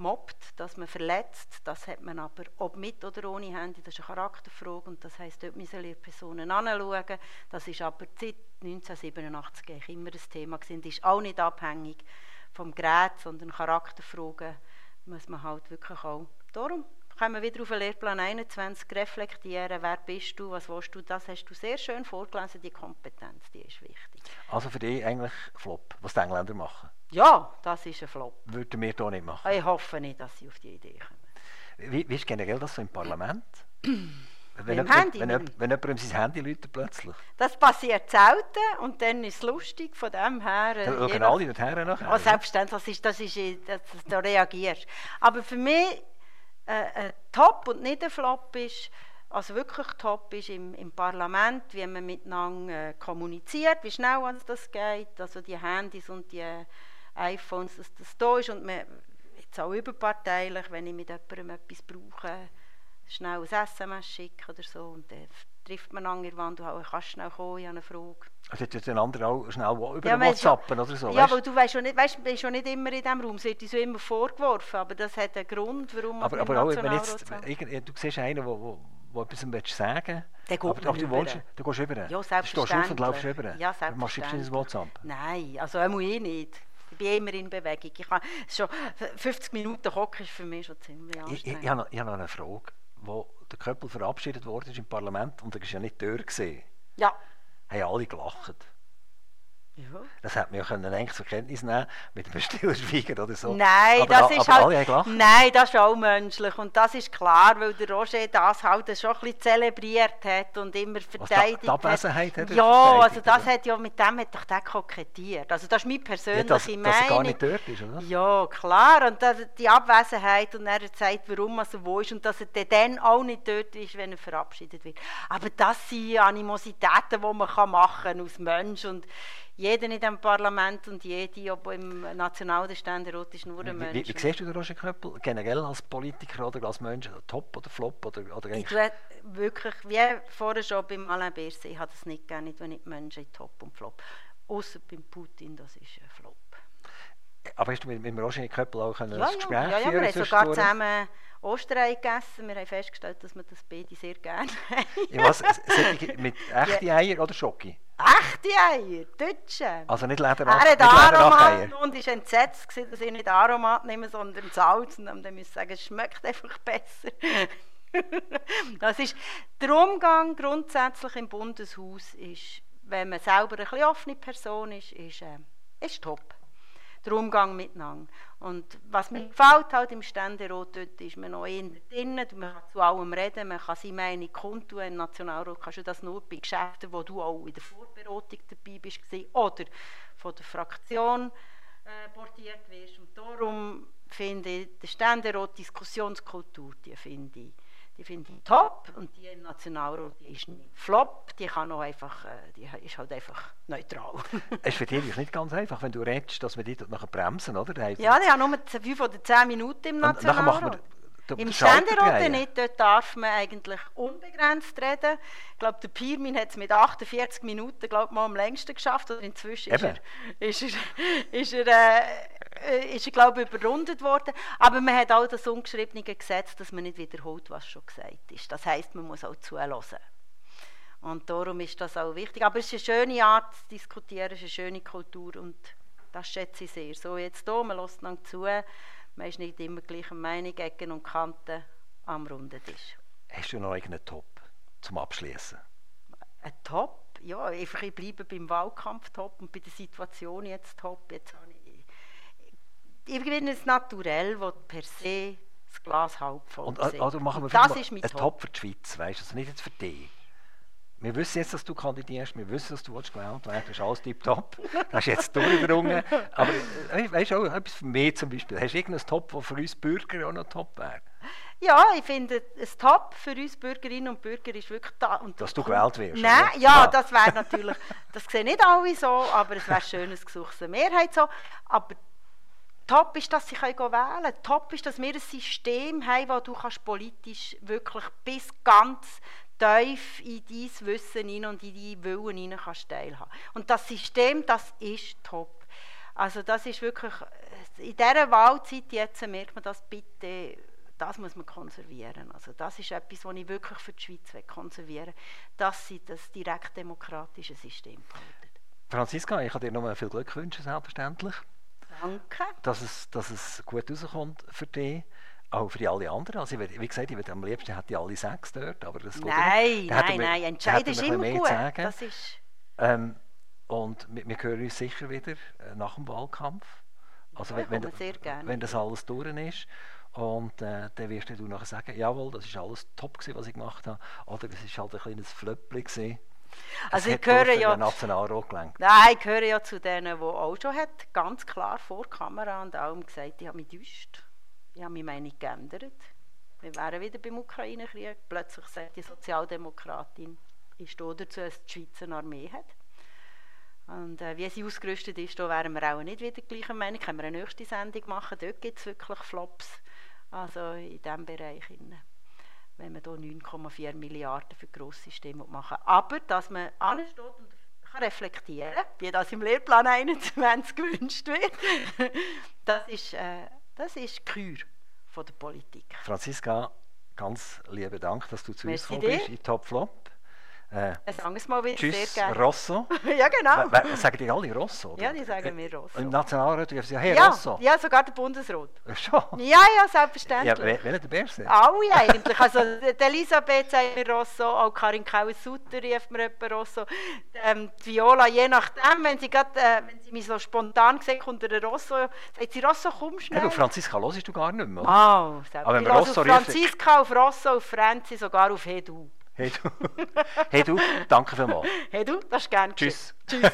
mobbt, dass man verletzt. Das hat man aber, ob mit oder ohne Handy, das ist eine Charakterfrage und das heisst, dort müssen die Personen anschauen. Das ist aber seit 1987 immer ein Thema gewesen. Das ist auch nicht abhängig vom Gerät, sondern Charakterfragen muss man halt wirklich auch. Darum können wir wieder auf den Lehrplan 21 reflektieren, wer bist du, was willst du, das hast du sehr schön vorgelesen, die Kompetenz, die ist wichtig. Also für dich eigentlich Flop, was die Engländer machen? Ja, das ist ein Flop. Würden wir hier nicht machen? Ich hoffe nicht, dass sie auf die Idee kommen. Wie, wie ist generell das so im Parlament? wenn, jemand, Handy, wenn, wenn, wenn jemand sein Handy läutet plötzlich? Das passiert selten und dann ist es lustig von dem her. Dann schauen alle dorthin nachher. Oh, selbstverständlich, das ist, das ist, das, da reagierst Aber für mich äh, ein Top und nicht ein Flop ist, also wirklich top ist im, im Parlament, wie man miteinander äh, kommuniziert, wie schnell das geht, also die Handys und die iPhones, dass das da ist und man, jetzt auch überparteilich, wenn ich mit jemandem etwas brauche, schnell ein SMS schicken oder so und dann trifft man an irgendwann, du kannst schnell kommen, ich habe eine Frage. Also jetzt den anderen auch schnell über ja, WhatsApp oder so, Ja, weil du weißt schon nicht, weißt, du bist schon nicht immer in diesem Raum, es wird dir so immer vorgeworfen, aber das hat einen Grund, warum aber, aber auch, wenn jetzt, du siehst einen, der etwas sagen willst, aber, aber du, wolltest, du gehst über. Ja, selbstverständlich. Du stehst auf und laufst über. Ja, selbstverständlich. Machst du nicht WhatsApp? Nein, also auch ich nicht bin immer in Bewegung. Ich kann, schon 50 Minuten hocken ist für mich schon ziemlich anstrengend. Ich, ich, ich, habe, noch, ich habe noch eine Frage. Wo der Köppel verabschiedet wurde im Parlament und er war ja nicht durch. Ja. Haben alle gelacht. Ja. Das hätte man ja können eigentlich zur Kenntnis nehmen mit einem stillen Schweigen oder so. Nein, aber, das ist halt, nein, das ist auch menschlich und das ist klar, weil der Roger das halt schon ein bisschen zelebriert hat und immer verteidigt Was, die Abwesenheit hat. Ja, also das hat ja mit dem hat doch der kokettiert. Also das ist meine persönliche ja, dass, Meinung. Dass er gar nicht dort ist, oder? Ja, klar und das, die Abwesenheit und er sagt, warum er wo ist und dass er dann auch nicht dort ist, wenn er verabschiedet wird. Aber das sind Animositäten, die man machen kann als Mensch und jeder in diesem Parlament und jede, ob im National- oder Ständerat, ist nur ein Mensch. Wie, wie, wie siehst du den Roger Köppel generell als Politiker oder als Mensch? Top oder Flop? Oder, oder ich tue wirklich, wie vorher schon beim Alain Berset, ich habe das nicht gerne, wenn ich Menschen Top und Flop. Außer beim Putin, das ist ein Flop. Aber hast du mit, mit Roger Köppel auch ein ja, Gespräch ja, ja, führen? Ja, wir haben sogar zusammen Osterei gegessen. Wir haben festgestellt, dass wir das beide sehr gerne haben. ja, was? Mit echten Eier oder Schoki? Echte Eier, deutsche. Also nicht Leder Er hat Aromat und war entsetzt, gewesen, dass ich nicht Aromat nehme, sondern Salz. Und dann muss ich sagen, es schmeckt einfach besser. das ist, der Umgang grundsätzlich im Bundeshaus ist, wenn man selber eine offene Person ist, ist, äh, ist top der Umgang miteinander. Und was mir gefällt halt im Ständerat, dort ist man noch eher drinnen, man kann zu allem reden, man kann seine Meinung kundtun. Im Nationalrat kannst du das nur bei Geschäften, wo du auch in der Vorberatung dabei bist oder von der Fraktion äh, portiert wirst. Und darum finde ich, der Ständerat Diskussionskultur, die finde ich die finde ich top und die im Nationalrat die ist nicht flop, die kann auch einfach, äh, die ist halt einfach neutral. es ist für dich nicht ganz einfach, wenn du redest, dass wir die nachher bremsen, oder? ja, die haben nur 5 oder 10 Minuten im Nationalrat. Im Ständerat nicht, dort darf man eigentlich unbegrenzt reden. Ich glaube, der Pirmin hat es mit 48 Minuten glaub, mal am längsten geschafft. Oder inzwischen ist er, ist er, ist er, äh, ist er glaube ich, überrundet worden. Aber man hat auch das ungeschriebene Gesetz, dass man nicht wiederholt, was schon gesagt ist. Das heisst, man muss auch zuhören. Und darum ist das auch wichtig. Aber es ist eine schöne Art zu diskutieren, es ist eine schöne Kultur und das schätze ich sehr. So jetzt hier, man lässt lang zu, man ist nicht immer gleicher Meinung, Ecken und Kanten am runden Tisch. Hast du noch irgendeinen Top zum Abschließen? Ein Top? Ja, einfach ich bleibe beim Wahlkampf top und bei der Situation jetzt top. Jetzt habe ich, bin ein Naturell, das per se das Glas halb voll und, also machen wir das ist mein ein Top. Top für die Schweiz, weißt du, also nicht jetzt für dich. Wir wissen jetzt, dass du kandidierst, wir wissen, dass du gewählt werden das ist alles tiptop. Das hast du jetzt durchgerungen. Aber äh, weißt du auch etwas für mich zum Beispiel? Hast du irgendein Top, das für uns Bürger auch noch top wäre? Ja, ich finde, ein Top für uns Bürgerinnen und Bürger ist wirklich da. Und Dass du gewählt wirst? Nein, oder? ja, das wäre natürlich, das sehen nicht alle so, aber es wäre schön, es gesucht eine Mehrheit so. Aber Top ist, dass sie wählen können. Top ist, dass wir ein System haben, wo du kannst politisch wirklich bis ganz tief in dein Wissen hinein und in deinen Willen hinein kannst teilhaben. Und das System, das ist top. Also das ist wirklich, in dieser Wahlzeit jetzt merkt man das bitte, das muss man konservieren. Also das ist etwas, was ich wirklich für die Schweiz konservieren will, dass sie das direktdemokratische System behalten. Franziska, ich kann dir noch viel Glück wünschen, selbstverständlich. Danke. Dass es, dass es gut rauskommt für dich auch für alle anderen. Also wie gesagt, ich würde am liebsten hätte ich alle sechs dort, aber das Nein, nein, nein, entscheiden ist immer gut. Das ist ähm, und wir, wir hören uns sicher wieder äh, nach dem Wahlkampf. Also ja, wenn, wenn, wenn, das alles durch ist. Und äh, dann wirst du nachher sagen, jawohl, das war alles top, gewesen, was ich gemacht habe. Oder es war halt ein kleines Flöppli. Gewesen. Also ich gehöre ja, Nationalrat Nein, ich gehöre ja zu denen, die auch schon hat, ganz klar vor Kamera und allem gesagt, ich habe mich täuscht ich habe meine Meinung geändert. Wir wären wieder beim Ukraine-Krieg. Plötzlich sagt die Sozialdemokratin, ich stehe dazu, dass die Schweiz eine Armee hat. Und äh, wie sie ausgerüstet ist, da wären wir auch nicht wieder gleicher Meinung. Können wir eine nächste Sendung machen. Dort gibt es wirklich Flops. Also in diesem Bereich. Wenn man hier 9,4 Milliarden für Grosssysteme machen Aber dass man ansteht und kann reflektieren wie das im Lehrplan 21 gewünscht wird, das ist... Äh, das ist die Kür von der Politik. Franziska, ganz lieben Dank, dass du zu Merci uns gekommen bist in Top Flop. Äh, sagen wir es mal wieder tschüss, sehr gerne. Rosso. ja, genau. sagen die alle Rosso? Oder? Ja, die sagen mir Rosso. Im Nationalrat dürfen sie ja, hey, ja, Rosso. Ja, sogar der Bundesrat. Schon? Ja, ja, selbstverständlich. Ja, welcher der Bärse? Alle eigentlich. Also, die Elisabeth sagt mir Rosso, auch Karin Kauer-Sutter rief mir jemand Rosso. Ähm, die Viola, je nachdem, wenn sie, grad, äh, wenn sie mich so spontan sieht, unter der Rosso, sagt sie, Rosso, komm schnell. Ja, du, Franziska, hörst du gar nicht mehr. Ah, oh, Aber wenn Rosso Franziska auf Rosso, auf Franzi, sogar auf Hedu. Hey du. hey du, danke vielmals. Hey du, das ist gern. Tschüss. Tschüss.